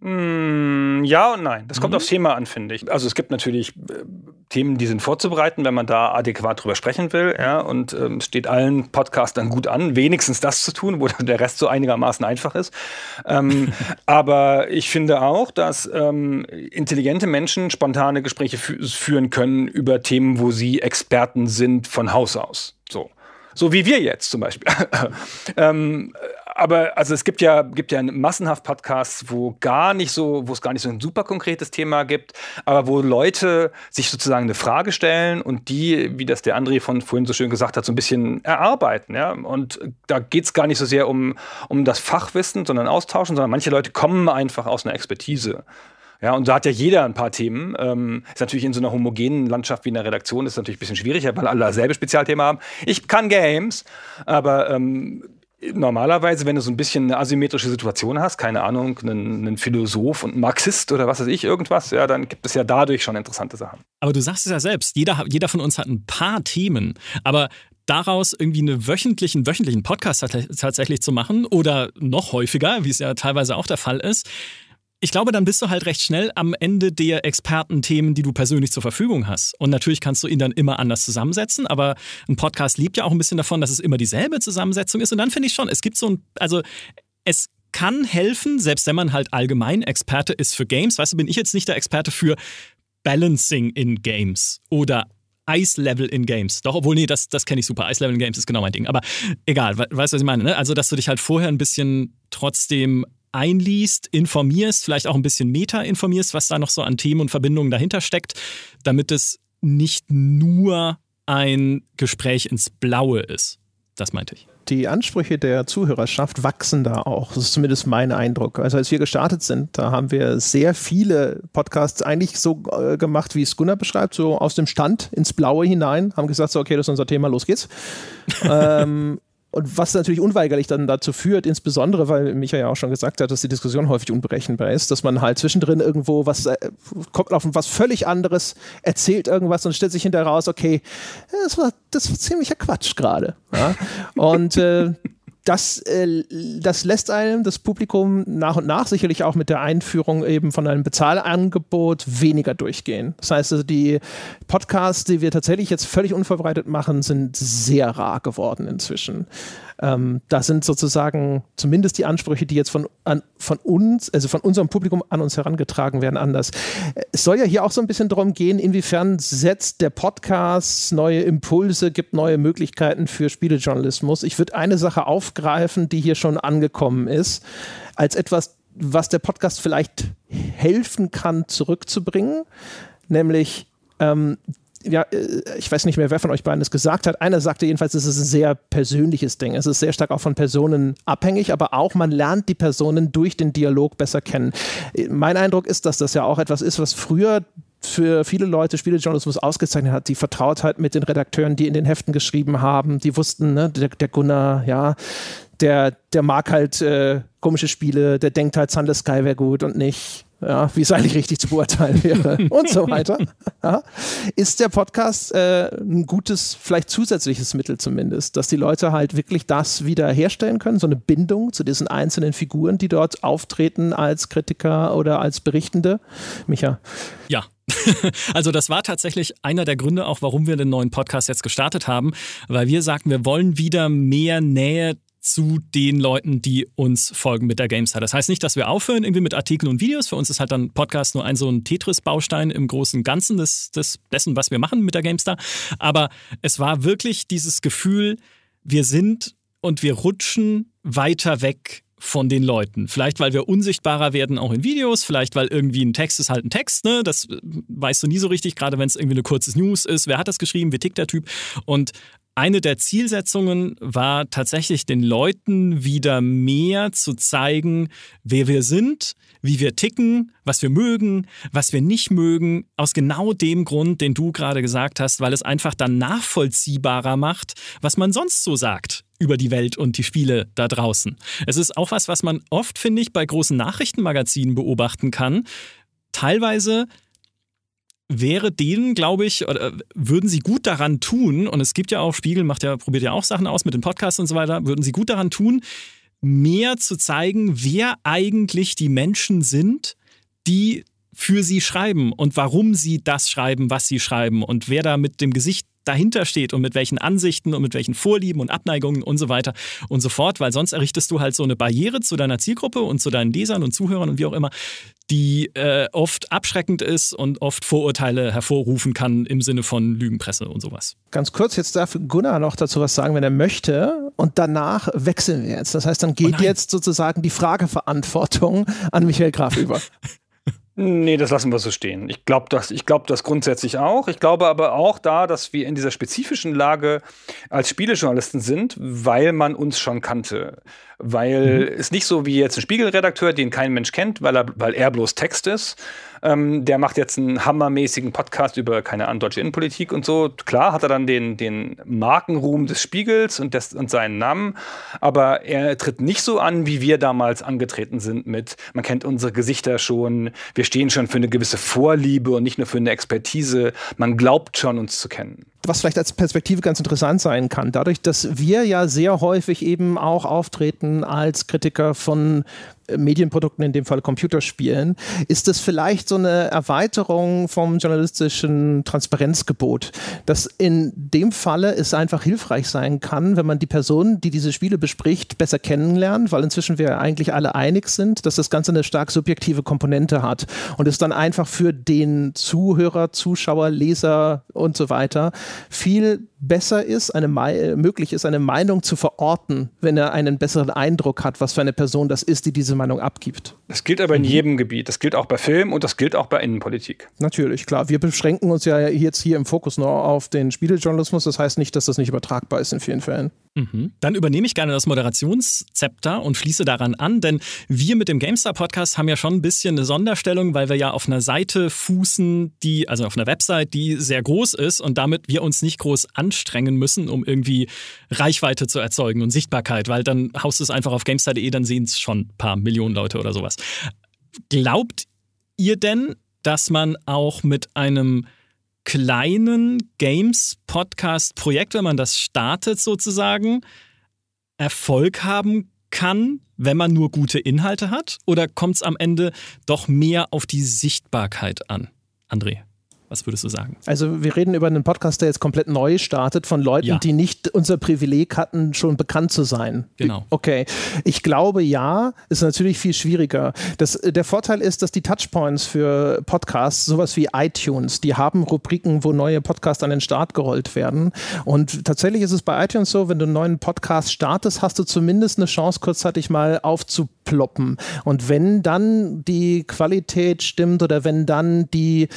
Mm, ja und nein. Das kommt mhm. aufs Thema an, finde ich. Also es gibt natürlich äh, Themen, die sind vorzubereiten, wenn man da adäquat drüber sprechen will. Ja, und ähm, es steht allen Podcastern gut an, wenigstens das zu tun, wo der Rest so einigermaßen einfach ist. Ähm, *laughs* aber ich finde auch, dass ähm, intelligente Menschen spontane Gespräche fü führen können über Themen, wo sie Experten sind von Haus aus. So. So wie wir jetzt zum Beispiel. *laughs* ähm, aber also es gibt ja, gibt ja massenhaft Podcasts, wo gar nicht so, wo es gar nicht so ein super konkretes Thema gibt, aber wo Leute sich sozusagen eine Frage stellen und die, wie das der André von vorhin so schön gesagt hat, so ein bisschen erarbeiten. Ja? Und da geht es gar nicht so sehr um, um das Fachwissen, sondern austauschen, sondern manche Leute kommen einfach aus einer Expertise. Ja, und da hat ja jeder ein paar Themen. Ähm, ist natürlich in so einer homogenen Landschaft wie in der Redaktion ist natürlich ein bisschen schwieriger, weil alle dasselbe Spezialthema haben. Ich kann Games, aber ähm, normalerweise, wenn du so ein bisschen eine asymmetrische Situation hast, keine Ahnung, einen, einen, Philosoph und einen Marxist oder was weiß ich, irgendwas, ja, dann gibt es ja dadurch schon interessante Sachen. Aber du sagst es ja selbst, jeder, jeder von uns hat ein paar Themen, aber daraus irgendwie einen wöchentlichen, wöchentlichen Podcast tatsächlich zu machen oder noch häufiger, wie es ja teilweise auch der Fall ist, ich glaube, dann bist du halt recht schnell am Ende der Expertenthemen, die du persönlich zur Verfügung hast. Und natürlich kannst du ihn dann immer anders zusammensetzen, aber ein Podcast liebt ja auch ein bisschen davon, dass es immer dieselbe Zusammensetzung ist. Und dann finde ich schon, es gibt so ein, also es kann helfen, selbst wenn man halt allgemein Experte ist für Games. Weißt du, bin ich jetzt nicht der Experte für Balancing in Games oder Ice Level in Games. Doch, obwohl, nee, das, das kenne ich super. Ice Level in Games ist genau mein Ding. Aber egal, weißt du, was ich meine? Ne? Also, dass du dich halt vorher ein bisschen trotzdem einliest, informierst, vielleicht auch ein bisschen meta informierst, was da noch so an Themen und Verbindungen dahinter steckt, damit es nicht nur ein Gespräch ins Blaue ist. Das meinte ich. Die Ansprüche der Zuhörerschaft wachsen da auch. Das ist zumindest mein Eindruck. Also als wir gestartet sind, da haben wir sehr viele Podcasts eigentlich so äh, gemacht, wie es Gunnar beschreibt, so aus dem Stand ins Blaue hinein, haben gesagt, so, okay, das ist unser Thema, los geht's. *laughs* ähm, und was natürlich unweigerlich dann dazu führt, insbesondere, weil Micha ja auch schon gesagt hat, dass die Diskussion häufig unberechenbar ist, dass man halt zwischendrin irgendwo was äh, kommt auf was völlig anderes, erzählt irgendwas und stellt sich hinterher raus, okay, das war, das war ziemlicher Quatsch gerade. Ja? *laughs* Und äh, das, äh, das lässt einem das Publikum nach und nach sicherlich auch mit der Einführung eben von einem Bezahlangebot weniger durchgehen. Das heißt, also die Podcasts, die wir tatsächlich jetzt völlig unvorbereitet machen, sind sehr rar geworden inzwischen. Ähm, das sind sozusagen zumindest die Ansprüche, die jetzt von, an, von uns, also von unserem Publikum an uns herangetragen werden, anders. Es soll ja hier auch so ein bisschen darum gehen, inwiefern setzt der Podcast neue Impulse, gibt neue Möglichkeiten für Spielejournalismus. Ich würde eine Sache aufgreifen, die hier schon angekommen ist, als etwas, was der Podcast vielleicht helfen kann, zurückzubringen, nämlich ähm, ja, äh, ich weiß nicht mehr, wer von euch beiden es gesagt hat. Einer sagte jedenfalls, es ist ein sehr persönliches Ding. Es ist sehr stark auch von Personen abhängig, aber auch man lernt die Personen durch den Dialog besser kennen. Mein Eindruck ist, dass das ja auch etwas ist, was früher für viele Leute Spielejournalismus ausgezeichnet hat, die Vertrautheit mit den Redakteuren, die in den Heften geschrieben haben, die wussten, ne, der, der Gunnar, ja, der, der mag halt äh, komische Spiele, der denkt halt Sunless Sky wäre gut und nicht ja, wie es eigentlich richtig zu beurteilen wäre *laughs* und so weiter. Ja. Ist der Podcast äh, ein gutes, vielleicht zusätzliches Mittel zumindest, dass die Leute halt wirklich das wieder herstellen können, so eine Bindung zu diesen einzelnen Figuren, die dort auftreten als Kritiker oder als Berichtende? Micha. Ja, *laughs* also das war tatsächlich einer der Gründe auch, warum wir den neuen Podcast jetzt gestartet haben, weil wir sagten, wir wollen wieder mehr Nähe zu den Leuten, die uns folgen mit der GameStar. Das heißt nicht, dass wir aufhören irgendwie mit Artikeln und Videos. Für uns ist halt dann Podcast nur ein so ein Tetris-Baustein im großen Ganzen des, des, dessen, was wir machen mit der GameStar. Aber es war wirklich dieses Gefühl, wir sind und wir rutschen weiter weg von den Leuten. Vielleicht, weil wir unsichtbarer werden, auch in Videos, vielleicht, weil irgendwie ein Text ist halt ein Text, ne? Das weißt du nie so richtig, gerade wenn es irgendwie eine kurzes News ist. Wer hat das geschrieben? Wie tickt der Typ? Und eine der Zielsetzungen war tatsächlich den Leuten wieder mehr zu zeigen, wer wir sind, wie wir ticken, was wir mögen, was wir nicht mögen, aus genau dem Grund, den du gerade gesagt hast, weil es einfach dann nachvollziehbarer macht, was man sonst so sagt über die Welt und die Spiele da draußen. Es ist auch was, was man oft, finde ich, bei großen Nachrichtenmagazinen beobachten kann. Teilweise wäre denen, glaube ich, oder würden sie gut daran tun, und es gibt ja auch, Spiegel macht ja, probiert ja auch Sachen aus mit den Podcasts und so weiter, würden sie gut daran tun, mehr zu zeigen, wer eigentlich die Menschen sind, die für sie schreiben und warum sie das schreiben, was sie schreiben und wer da mit dem Gesicht dahinter steht und mit welchen Ansichten und mit welchen Vorlieben und Abneigungen und so weiter und so fort, weil sonst errichtest du halt so eine Barriere zu deiner Zielgruppe und zu deinen Lesern und Zuhörern und wie auch immer, die äh, oft abschreckend ist und oft Vorurteile hervorrufen kann im Sinne von Lügenpresse und sowas. Ganz kurz, jetzt darf Gunnar noch dazu was sagen, wenn er möchte. Und danach wechseln wir jetzt. Das heißt, dann geht oh jetzt sozusagen die Frageverantwortung an Michael Graf über. *laughs* Nee, das lassen wir so stehen. Ich glaube das, glaub das grundsätzlich auch. Ich glaube aber auch da, dass wir in dieser spezifischen Lage als Spielejournalisten sind, weil man uns schon kannte. Weil mhm. es nicht so wie jetzt ein Spiegelredakteur, den kein Mensch kennt, weil er, weil er bloß Text ist, ähm, der macht jetzt einen hammermäßigen Podcast über, keine Ahnung, deutsche Innenpolitik und so. Klar hat er dann den, den Markenruhm des Spiegels und, des, und seinen Namen, aber er tritt nicht so an, wie wir damals angetreten sind mit, man kennt unsere Gesichter schon, wir stehen schon für eine gewisse Vorliebe und nicht nur für eine Expertise, man glaubt schon, uns zu kennen was vielleicht als Perspektive ganz interessant sein kann, dadurch, dass wir ja sehr häufig eben auch auftreten als Kritiker von Medienprodukten, in dem Fall Computerspielen, ist es vielleicht so eine Erweiterung vom journalistischen Transparenzgebot, dass in dem Falle es einfach hilfreich sein kann, wenn man die Person, die diese Spiele bespricht, besser kennenlernt, weil inzwischen wir eigentlich alle einig sind, dass das Ganze eine stark subjektive Komponente hat und es dann einfach für den Zuhörer, Zuschauer, Leser und so weiter viel besser ist, eine möglich ist, eine Meinung zu verorten, wenn er einen besseren Eindruck hat, was für eine Person das ist, die diese Meinung abgibt. Das gilt aber in mhm. jedem Gebiet. Das gilt auch bei Film und das gilt auch bei Innenpolitik. Natürlich, klar. Wir beschränken uns ja jetzt hier im Fokus nur auf den Spielejournalismus. Das heißt nicht, dass das nicht übertragbar ist in vielen Fällen. Mhm. Dann übernehme ich gerne das Moderationszepter und schließe daran an, denn wir mit dem GameStar Podcast haben ja schon ein bisschen eine Sonderstellung, weil wir ja auf einer Seite fußen, die, also auf einer Website, die sehr groß ist und damit wir uns nicht groß anstrengen müssen, um irgendwie Reichweite zu erzeugen und Sichtbarkeit, weil dann haust du es einfach auf GameStar.de, dann sehen es schon ein paar Millionen Leute oder sowas. Glaubt ihr denn, dass man auch mit einem kleinen Games-Podcast-Projekt, wenn man das startet sozusagen, Erfolg haben kann, wenn man nur gute Inhalte hat? Oder kommt es am Ende doch mehr auf die Sichtbarkeit an, André? Was würdest du sagen? Also wir reden über einen Podcast, der jetzt komplett neu startet, von Leuten, ja. die nicht unser Privileg hatten, schon bekannt zu sein. Genau. Okay. Ich glaube, ja, ist natürlich viel schwieriger. Das, der Vorteil ist, dass die Touchpoints für Podcasts, sowas wie iTunes, die haben Rubriken, wo neue Podcasts an den Start gerollt werden. Und tatsächlich ist es bei iTunes so, wenn du einen neuen Podcast startest, hast du zumindest eine Chance, kurzzeitig mal aufzuploppen. Und wenn dann die Qualität stimmt oder wenn dann die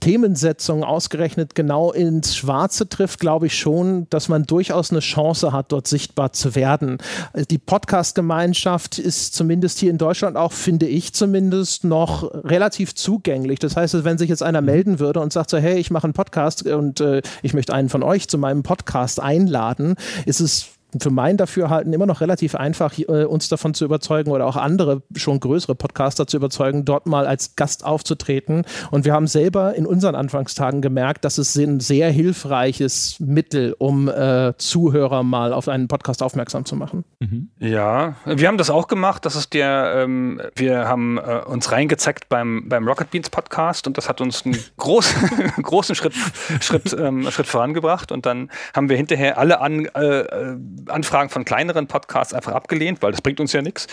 Themen Umsetzung ausgerechnet genau ins Schwarze trifft, glaube ich schon, dass man durchaus eine Chance hat, dort sichtbar zu werden. Die Podcast-Gemeinschaft ist zumindest hier in Deutschland auch, finde ich zumindest, noch relativ zugänglich. Das heißt, wenn sich jetzt einer melden würde und sagt so, hey, ich mache einen Podcast und äh, ich möchte einen von euch zu meinem Podcast einladen, ist es für mein Dafürhalten immer noch relativ einfach, äh, uns davon zu überzeugen oder auch andere schon größere Podcaster zu überzeugen, dort mal als Gast aufzutreten. Und wir haben selber in unseren Anfangstagen gemerkt, dass es ein sehr hilfreiches Mittel, um äh, Zuhörer mal auf einen Podcast aufmerksam zu machen. Mhm. Ja, wir haben das auch gemacht. Das ist der, ähm, wir haben äh, uns reingezeigt beim, beim Rocket Beans Podcast und das hat uns einen *laughs* groß, *laughs* großen Schritt, Schritt, ähm, Schritt vorangebracht. Und dann haben wir hinterher alle an äh, äh Anfragen von kleineren Podcasts einfach abgelehnt, weil das bringt uns ja nichts.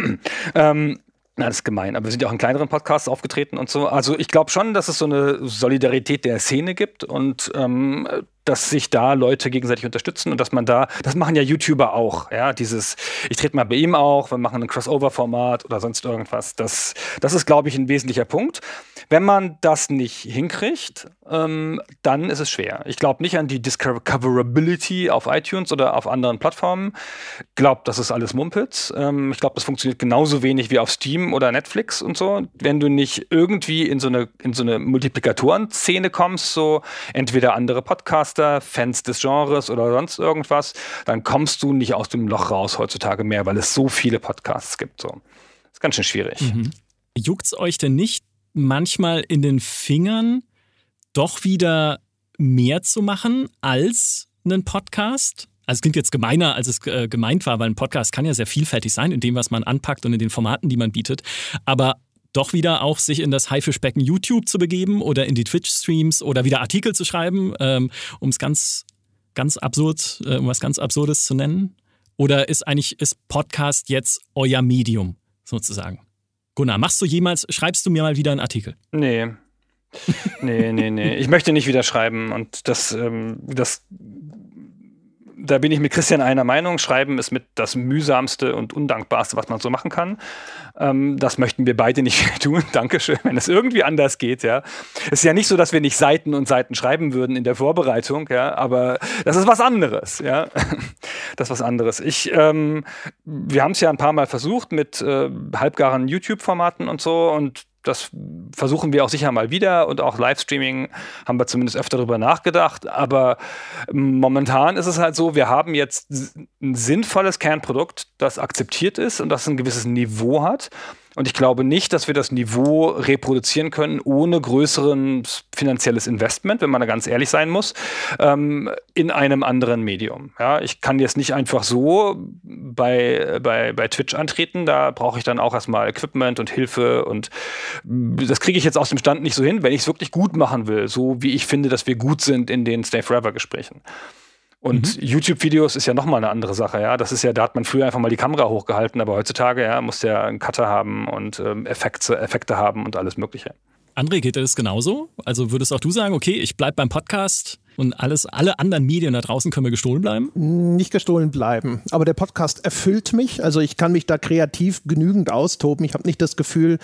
*clears throat* ähm, na, das ist gemein, aber wir sind ja auch in kleineren Podcasts aufgetreten und so. Also ich glaube schon, dass es so eine Solidarität der Szene gibt und ähm, dass sich da Leute gegenseitig unterstützen und dass man da, das machen ja YouTuber auch, ja, dieses, ich trete mal bei ihm auch, wir machen ein Crossover-Format oder sonst irgendwas. Das, das ist, glaube ich, ein wesentlicher Punkt. Wenn man das nicht hinkriegt, ähm, dann ist es schwer. Ich glaube nicht an die Discoverability auf iTunes oder auf anderen Plattformen. Glaube, das ist alles Mumpitz. Ähm, ich glaube, das funktioniert genauso wenig wie auf Steam oder Netflix und so. Wenn du nicht irgendwie in so eine, in so eine Multiplikatoren-Szene kommst, so entweder andere Podcaster, Fans des Genres oder sonst irgendwas, dann kommst du nicht aus dem Loch raus heutzutage mehr, weil es so viele Podcasts gibt. So. Ist ganz schön schwierig. Mhm. Juckt's euch denn nicht manchmal in den Fingern, doch wieder mehr zu machen als einen Podcast? Also es klingt jetzt gemeiner, als es äh, gemeint war, weil ein Podcast kann ja sehr vielfältig sein in dem, was man anpackt und in den Formaten, die man bietet. Aber doch wieder auch sich in das Haifischbecken YouTube zu begeben oder in die Twitch-Streams oder wieder Artikel zu schreiben, ähm, um es ganz, ganz absurd, äh, um was ganz Absurdes zu nennen? Oder ist eigentlich, ist Podcast jetzt euer Medium sozusagen? Gunnar, machst du jemals, schreibst du mir mal wieder einen Artikel? Nee. nee, nee, nee. Ich möchte nicht wieder schreiben und das, ähm, das da bin ich mit Christian einer Meinung. Schreiben ist mit das mühsamste und undankbarste, was man so machen kann. Ähm, das möchten wir beide nicht *laughs* tun. Dankeschön, wenn es irgendwie anders geht, ja. Es ist ja nicht so, dass wir nicht Seiten und Seiten schreiben würden in der Vorbereitung, ja, aber das ist was anderes, ja. *laughs* Das ist was anderes. Ich, ähm, wir haben es ja ein paar Mal versucht mit äh, halbgaren YouTube-Formaten und so und das versuchen wir auch sicher mal wieder und auch Livestreaming haben wir zumindest öfter darüber nachgedacht. Aber momentan ist es halt so, wir haben jetzt ein sinnvolles Kernprodukt, das akzeptiert ist und das ein gewisses Niveau hat. Und ich glaube nicht, dass wir das Niveau reproduzieren können ohne größeren finanzielles Investment, wenn man da ganz ehrlich sein muss, ähm, in einem anderen Medium. Ja, ich kann jetzt nicht einfach so bei, bei, bei Twitch antreten. Da brauche ich dann auch erstmal Equipment und Hilfe und das kriege ich jetzt aus dem Stand nicht so hin, wenn ich es wirklich gut machen will, so wie ich finde, dass wir gut sind in den Stay Forever Gesprächen. Und mhm. YouTube-Videos ist ja nochmal eine andere Sache, ja. Das ist ja, da hat man früher einfach mal die Kamera hochgehalten, aber heutzutage, ja, muss der einen Cutter haben und ähm, Effekte, Effekte haben und alles Mögliche. André, geht dir das genauso? Also würdest auch du sagen, okay, ich bleibe beim Podcast, und alles, alle anderen Medien da draußen können mir gestohlen bleiben? Nicht gestohlen bleiben. Aber der Podcast erfüllt mich. Also ich kann mich da kreativ genügend austoben. Ich habe nicht das Gefühl,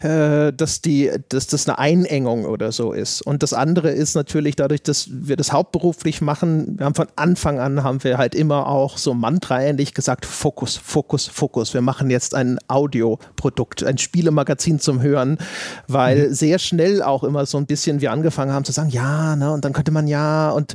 äh, dass, die, dass das eine Einengung oder so ist. Und das andere ist natürlich dadurch, dass wir das hauptberuflich machen, wir haben von Anfang an haben wir halt immer auch so mantraähnlich gesagt, Fokus, Fokus, Fokus. Wir machen jetzt ein Audioprodukt, ein Spielemagazin zum Hören, weil mhm. sehr schnell auch immer so ein bisschen wir angefangen haben zu sagen, ja, ne, und dann könnte man ja und,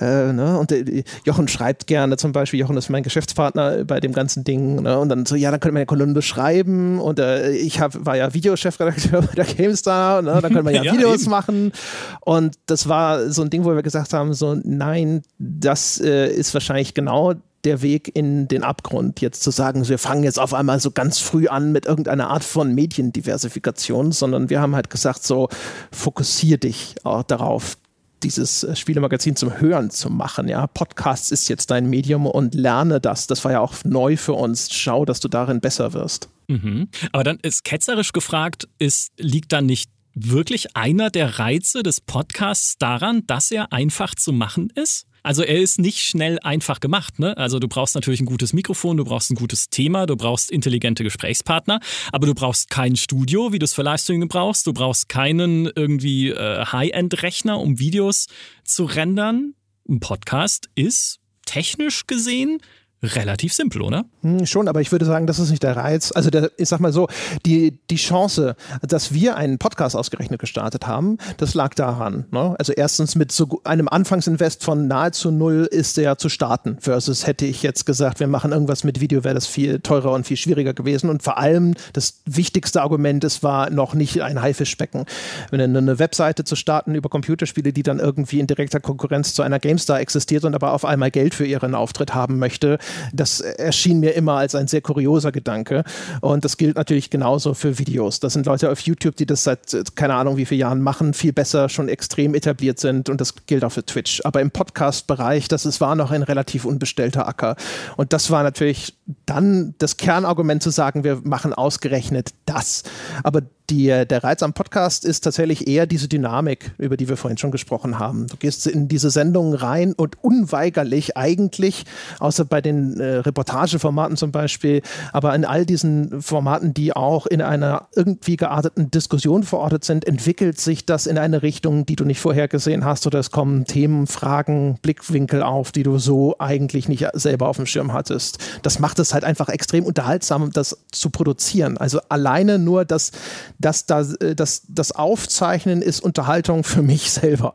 äh, ne, und äh, Jochen schreibt gerne zum Beispiel, Jochen ist mein Geschäftspartner bei dem ganzen Ding ne, und dann so, ja, dann könnte man ja Kolumne schreiben und äh, ich hab, war ja Videochefredakteur *laughs* bei der GameStar, ne, dann könnte man ja, *laughs* ja Videos eben. machen und das war so ein Ding, wo wir gesagt haben, so nein, das äh, ist wahrscheinlich genau der Weg in den Abgrund, jetzt zu sagen, wir fangen jetzt auf einmal so ganz früh an mit irgendeiner Art von Mediendiversifikation, sondern wir haben halt gesagt, so fokussier dich auch darauf, dieses äh, Spielemagazin zum Hören zu machen. Ja, Podcasts ist jetzt dein Medium und lerne das. Das war ja auch neu für uns. Schau, dass du darin besser wirst. Mhm. Aber dann ist ketzerisch gefragt, ist, liegt dann nicht wirklich einer der Reize des Podcasts daran, dass er einfach zu machen ist? Also er ist nicht schnell einfach gemacht. Ne? Also du brauchst natürlich ein gutes Mikrofon, du brauchst ein gutes Thema, du brauchst intelligente Gesprächspartner, aber du brauchst kein Studio, wie du es für Livestreaming brauchst. Du brauchst keinen irgendwie äh, High-End-Rechner, um Videos zu rendern. Ein Podcast ist technisch gesehen relativ simpel, oder? Hm, schon, aber ich würde sagen, das ist nicht der Reiz. Also der, ich sag mal so, die, die Chance, dass wir einen Podcast ausgerechnet gestartet haben, das lag daran. Ne? Also erstens mit so einem Anfangsinvest von nahezu null ist der zu starten. Versus hätte ich jetzt gesagt, wir machen irgendwas mit Video, wäre das viel teurer und viel schwieriger gewesen. Und vor allem das wichtigste Argument, es war noch nicht ein Haifischbecken. Wenn eine Webseite zu starten über Computerspiele, die dann irgendwie in direkter Konkurrenz zu einer GameStar existiert und aber auf einmal Geld für ihren Auftritt haben möchte, Das erschien mir immer als ein sehr kurioser Gedanke. Und das gilt natürlich genauso für Videos. Das sind Leute auf YouTube, die das seit keine Ahnung wie vielen Jahren machen, viel besser schon extrem etabliert sind. Und das gilt auch für Twitch. Aber im Podcast-Bereich, das ist, war noch ein relativ unbestellter Acker. Und das war natürlich dann das Kernargument zu sagen, wir machen ausgerechnet das. Aber die, der Reiz am Podcast ist tatsächlich eher diese Dynamik, über die wir vorhin schon gesprochen haben. Du gehst in diese Sendungen rein und unweigerlich eigentlich, außer bei den äh, Reportageformaten zum Beispiel, aber in all diesen Formaten, die auch in einer irgendwie gearteten Diskussion verortet sind, entwickelt sich das in eine Richtung, die du nicht vorhergesehen hast oder es kommen Themen, Fragen, Blickwinkel auf, die du so eigentlich nicht selber auf dem Schirm hattest. Das macht es halt einfach extrem unterhaltsam, das zu produzieren. Also alleine nur das dass das, äh, das, das Aufzeichnen ist Unterhaltung für mich selber.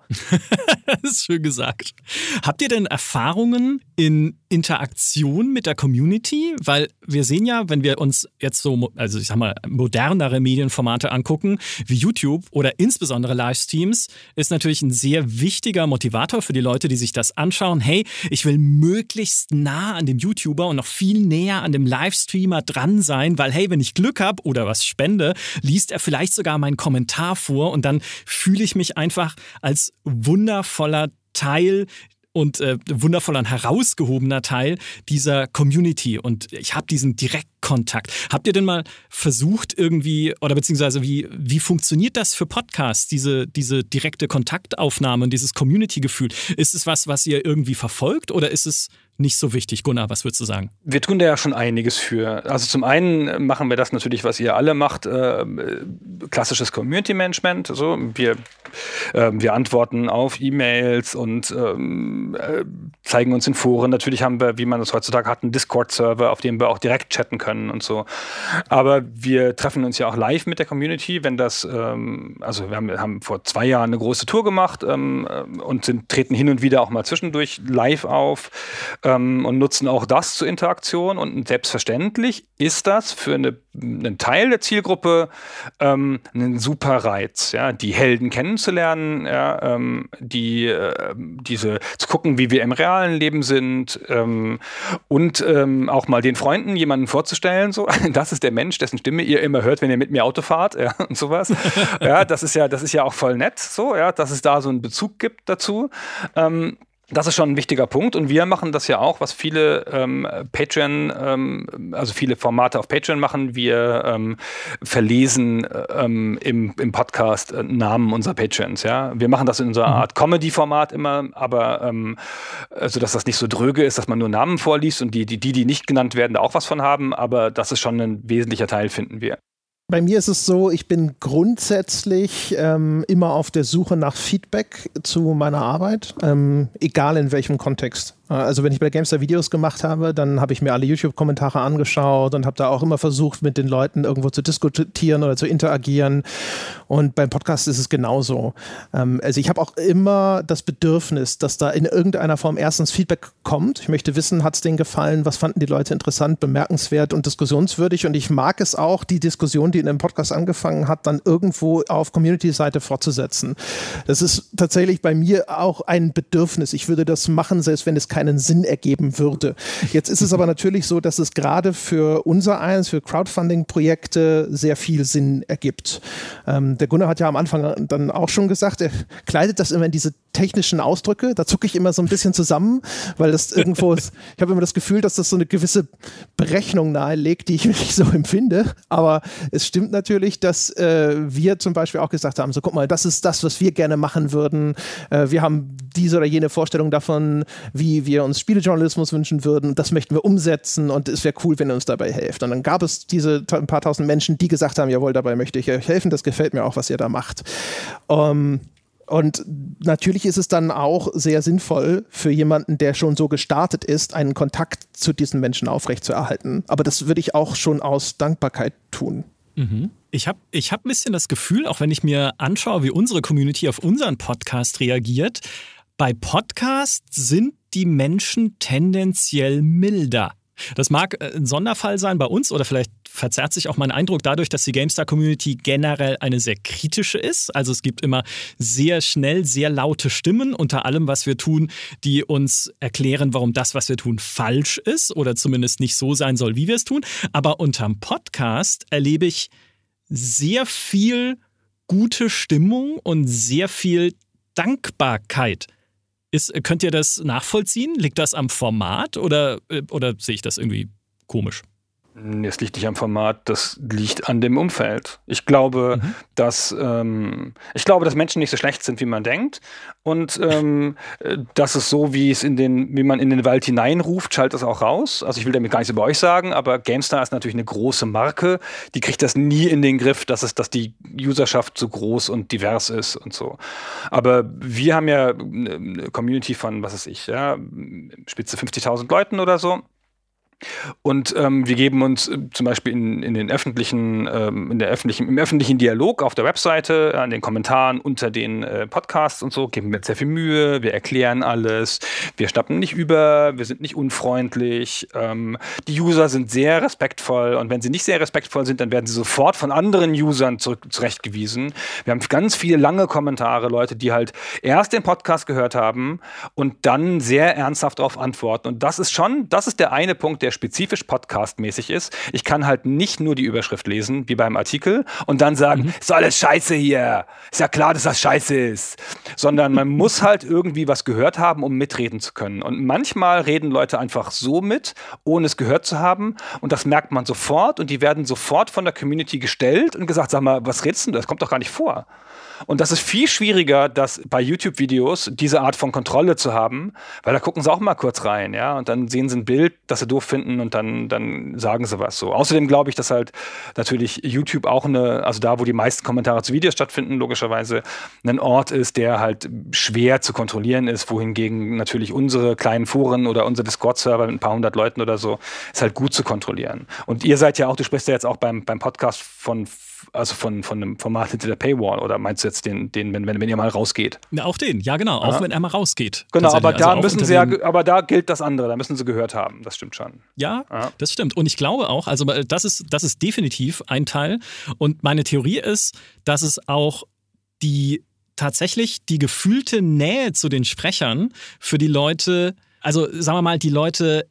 das *laughs* ist schön gesagt. Habt ihr denn Erfahrungen in Interaktion mit der Community? Weil wir sehen ja, wenn wir uns jetzt so, also ich sag mal, modernere Medienformate angucken, wie YouTube oder insbesondere Livestreams, ist natürlich ein sehr wichtiger Motivator für die Leute, die sich das anschauen. Hey, ich will möglichst nah an dem YouTuber und noch viel näher an dem Livestreamer dran sein, weil hey, wenn ich Glück habe oder was spende, liest er vielleicht sogar meinen Kommentar vor und dann fühle ich mich einfach als wundervoller Teil und äh, wundervoller und herausgehobener Teil dieser Community. Und ich habe diesen Direktkontakt. Habt ihr denn mal versucht, irgendwie, oder beziehungsweise wie, wie funktioniert das für Podcasts, diese, diese direkte Kontaktaufnahme und dieses Community-Gefühl? Ist es was, was ihr irgendwie verfolgt oder ist es nicht so wichtig. Gunnar, was würdest du sagen? Wir tun da ja schon einiges für. Also zum einen machen wir das natürlich, was ihr alle macht, äh, klassisches Community Management. So, wir, äh, wir antworten auf E-Mails und ähm, äh, zeigen uns in Foren. Natürlich haben wir, wie man es heutzutage hat, einen Discord-Server, auf dem wir auch direkt chatten können und so. Aber wir treffen uns ja auch live mit der Community, wenn das, ähm, also wir haben, haben, vor zwei Jahren eine große Tour gemacht ähm, äh, und sind, treten hin und wieder auch mal zwischendurch live auf ähm, und nutzen auch das zur Interaktion. Und selbstverständlich ist das für eine, einen Teil der Zielgruppe ähm, ein super Reiz, ja, die Helden kennenzulernen, ja, ähm, die äh, diese zu gucken, wie wir im realen Leben sind ähm, und ähm, auch mal den Freunden jemanden vorzustellen, so *laughs* das ist der Mensch, dessen Stimme ihr immer hört, wenn ihr mit mir Auto fahrt, ja, und sowas. *laughs* ja, das ist ja, das ist ja auch voll nett, so, ja, dass es da so einen Bezug gibt dazu. Ähm, das ist schon ein wichtiger Punkt und wir machen das ja auch, was viele ähm, Patreon, ähm, also viele Formate auf Patreon machen. Wir ähm, verlesen ähm, im, im Podcast äh, Namen unserer Patreons. Ja, wir machen das in unserer mhm. Art Comedy-Format immer, aber ähm, also dass das nicht so dröge ist, dass man nur Namen vorliest und die, die, die, die nicht genannt werden, da auch was von haben. Aber das ist schon ein wesentlicher Teil, finden wir. Bei mir ist es so, ich bin grundsätzlich ähm, immer auf der Suche nach Feedback zu meiner Arbeit, ähm, egal in welchem Kontext. Also wenn ich bei Gamestar Videos gemacht habe, dann habe ich mir alle YouTube-Kommentare angeschaut und habe da auch immer versucht, mit den Leuten irgendwo zu diskutieren oder zu interagieren. Und beim Podcast ist es genauso. Ähm, also ich habe auch immer das Bedürfnis, dass da in irgendeiner Form erstens Feedback kommt. Ich möchte wissen, hat es denen gefallen, was fanden die Leute interessant, bemerkenswert und diskussionswürdig. Und ich mag es auch, die Diskussion, die in dem Podcast angefangen hat, dann irgendwo auf Community-Seite fortzusetzen. Das ist tatsächlich bei mir auch ein Bedürfnis. Ich würde das machen, selbst wenn es kein keinen Sinn ergeben würde. Jetzt ist es aber *laughs* natürlich so, dass es gerade für unser eins, für Crowdfunding-Projekte sehr viel Sinn ergibt. Ähm, der Gunnar hat ja am Anfang dann auch schon gesagt, er kleidet das immer in diese technischen Ausdrücke. Da zucke ich immer so ein bisschen zusammen, weil das irgendwo *laughs* ist, ich habe immer das Gefühl, dass das so eine gewisse Berechnung nahelegt, die ich nicht so empfinde. Aber es stimmt natürlich, dass äh, wir zum Beispiel auch gesagt haben, so guck mal, das ist das, was wir gerne machen würden. Äh, wir haben diese oder jene Vorstellung davon, wie wir uns Spielejournalismus wünschen würden. Das möchten wir umsetzen und es wäre cool, wenn ihr uns dabei helft. Und dann gab es diese ein paar tausend Menschen, die gesagt haben, jawohl, dabei möchte ich euch helfen. Das gefällt mir auch, was ihr da macht. Ähm, und natürlich ist es dann auch sehr sinnvoll für jemanden, der schon so gestartet ist, einen Kontakt zu diesen Menschen aufrechtzuerhalten. Aber das würde ich auch schon aus Dankbarkeit tun. Mhm. Ich habe ich hab ein bisschen das Gefühl, auch wenn ich mir anschaue, wie unsere Community auf unseren Podcast reagiert, bei Podcasts sind die Menschen tendenziell milder. Das mag äh, ein Sonderfall sein bei uns oder vielleicht verzerrt sich auch mein Eindruck dadurch, dass die GameStar-Community generell eine sehr kritische ist. Also es gibt immer sehr schnell sehr laute Stimmen unter allem, was wir tun, die uns erklären, warum das, was wir tun, falsch ist oder zumindest nicht so sein soll, wie wir es tun. Aber unterm Podcast erlebe ich sehr viel gute Stimmung und sehr viel Dankbarkeit ist, könnt ihr das nachvollziehen? Liegt das am Format oder, äh, oder sehe ich das irgendwie komisch? Es liegt nicht am Format, das liegt an dem Umfeld. Ich glaube, mhm. dass ähm, ich glaube, dass Menschen nicht so schlecht sind, wie man denkt. Und ähm, *laughs* äh, das ist so, wie es in den, wie man in den Wald hineinruft, schaltet es auch raus. Also ich will damit gar nichts über euch sagen, aber GameStar ist natürlich eine große Marke. Die kriegt das nie in den Griff, dass es, dass die Userschaft so groß und divers ist und so. Aber wir haben ja eine Community von, was weiß ich, ja, spitze 50.000 Leuten oder so. Und ähm, wir geben uns äh, zum Beispiel in, in den öffentlichen, ähm, in der öffentlichen, im öffentlichen Dialog auf der Webseite, an den Kommentaren unter den äh, Podcasts und so, geben wir sehr viel Mühe, wir erklären alles, wir schnappen nicht über, wir sind nicht unfreundlich, ähm, die User sind sehr respektvoll und wenn sie nicht sehr respektvoll sind, dann werden sie sofort von anderen Usern zurück, zurechtgewiesen. Wir haben ganz viele lange Kommentare, Leute, die halt erst den Podcast gehört haben und dann sehr ernsthaft darauf antworten. Und das ist schon, das ist der eine Punkt, der der spezifisch podcastmäßig ist. Ich kann halt nicht nur die Überschrift lesen, wie beim Artikel, und dann sagen, mhm. ist alles scheiße hier. Ist ja klar, dass das scheiße ist. Sondern man muss halt irgendwie was gehört haben, um mitreden zu können. Und manchmal reden Leute einfach so mit, ohne es gehört zu haben. Und das merkt man sofort. Und die werden sofort von der Community gestellt und gesagt, sag mal, was redest du? Das kommt doch gar nicht vor. Und das ist viel schwieriger, das bei YouTube-Videos diese Art von Kontrolle zu haben, weil da gucken sie auch mal kurz rein, ja, und dann sehen sie ein Bild, das sie doof finden und dann, dann sagen sie was so. Außerdem glaube ich, dass halt natürlich YouTube auch eine, also da, wo die meisten Kommentare zu Videos stattfinden, logischerweise, ein Ort ist, der halt schwer zu kontrollieren ist, wohingegen natürlich unsere kleinen Foren oder unser Discord-Server mit ein paar hundert Leuten oder so ist halt gut zu kontrollieren. Und ihr seid ja auch, du sprichst ja jetzt auch beim, beim Podcast von also von, von einem Format hinter der Paywall oder meinst du jetzt den, den wenn, wenn, wenn ihr mal rausgeht? Ja, auch den, ja genau, auch ja. wenn er mal rausgeht. Genau, aber da also müssen sie ja, aber da gilt das andere, da müssen sie gehört haben, das stimmt schon. Ja, ja, das stimmt. Und ich glaube auch, also äh, das ist, das ist definitiv ein Teil. Und meine Theorie ist, dass es auch die tatsächlich die gefühlte Nähe zu den Sprechern für die Leute, also sagen wir mal, die Leute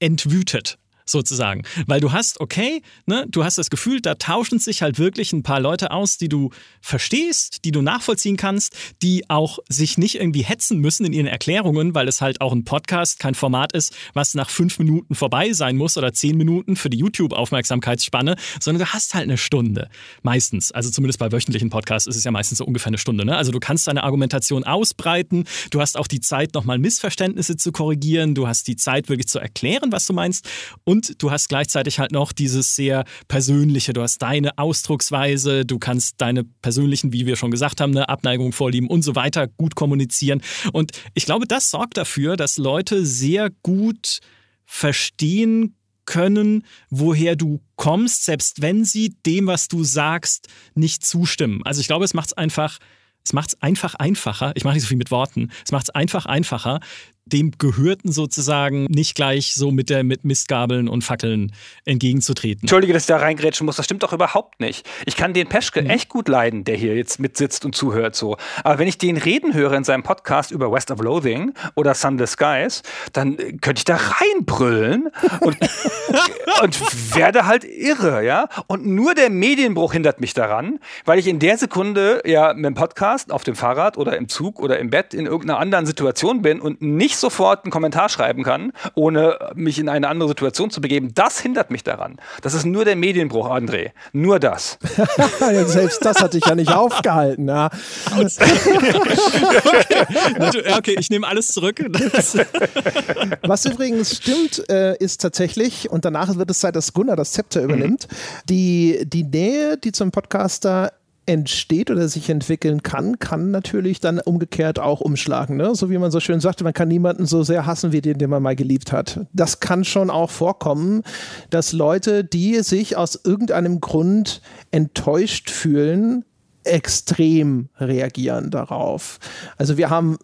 entwütet sozusagen. Weil du hast, okay, ne, du hast das Gefühl, da tauschen sich halt wirklich ein paar Leute aus, die du verstehst, die du nachvollziehen kannst, die auch sich nicht irgendwie hetzen müssen in ihren Erklärungen, weil es halt auch ein Podcast, kein Format ist, was nach fünf Minuten vorbei sein muss oder zehn Minuten für die YouTube-Aufmerksamkeitsspanne, sondern du hast halt eine Stunde. Meistens. Also zumindest bei wöchentlichen Podcasts ist es ja meistens so ungefähr eine Stunde. Ne? Also du kannst deine Argumentation ausbreiten, du hast auch die Zeit, nochmal Missverständnisse zu korrigieren, du hast die Zeit, wirklich zu erklären, was du meinst. Und und du hast gleichzeitig halt noch dieses sehr persönliche. Du hast deine Ausdrucksweise, du kannst deine persönlichen, wie wir schon gesagt haben, eine Abneigung vorlieben und so weiter gut kommunizieren. Und ich glaube, das sorgt dafür, dass Leute sehr gut verstehen können, woher du kommst, selbst wenn sie dem, was du sagst, nicht zustimmen. Also ich glaube, es macht es einfach, es macht es einfach einfacher. Ich mache nicht so viel mit Worten. Es macht es einfach einfacher, dem Gehörten sozusagen nicht gleich so mit, der, mit Mistgabeln und Fackeln entgegenzutreten. Entschuldige, dass ich da reingrätschen muss, das stimmt doch überhaupt nicht. Ich kann den Peschke mhm. echt gut leiden, der hier jetzt mitsitzt und zuhört so. Aber wenn ich den reden höre in seinem Podcast über West of Loathing oder Sunless Skies, dann äh, könnte ich da reinbrüllen und, *laughs* und werde halt irre, ja. Und nur der Medienbruch hindert mich daran, weil ich in der Sekunde ja mit dem Podcast auf dem Fahrrad oder im Zug oder im Bett in irgendeiner anderen Situation bin und nicht nicht sofort einen Kommentar schreiben kann, ohne mich in eine andere Situation zu begeben, das hindert mich daran. Das ist nur der Medienbruch, André. Nur das. *laughs* Selbst das hat dich ja nicht aufgehalten. Ja. okay. *laughs* okay, ich nehme alles zurück. *laughs* Was übrigens stimmt, äh, ist tatsächlich, und danach wird es Zeit, dass Gunnar das Zepter übernimmt, mhm. die, die Nähe, die zum Podcaster entsteht oder sich entwickeln kann, kann natürlich dann umgekehrt auch umschlagen. Ne? So wie man so schön sagte, man kann niemanden so sehr hassen wie den, den man mal geliebt hat. Das kann schon auch vorkommen, dass Leute, die sich aus irgendeinem Grund enttäuscht fühlen, extrem reagieren darauf. Also wir haben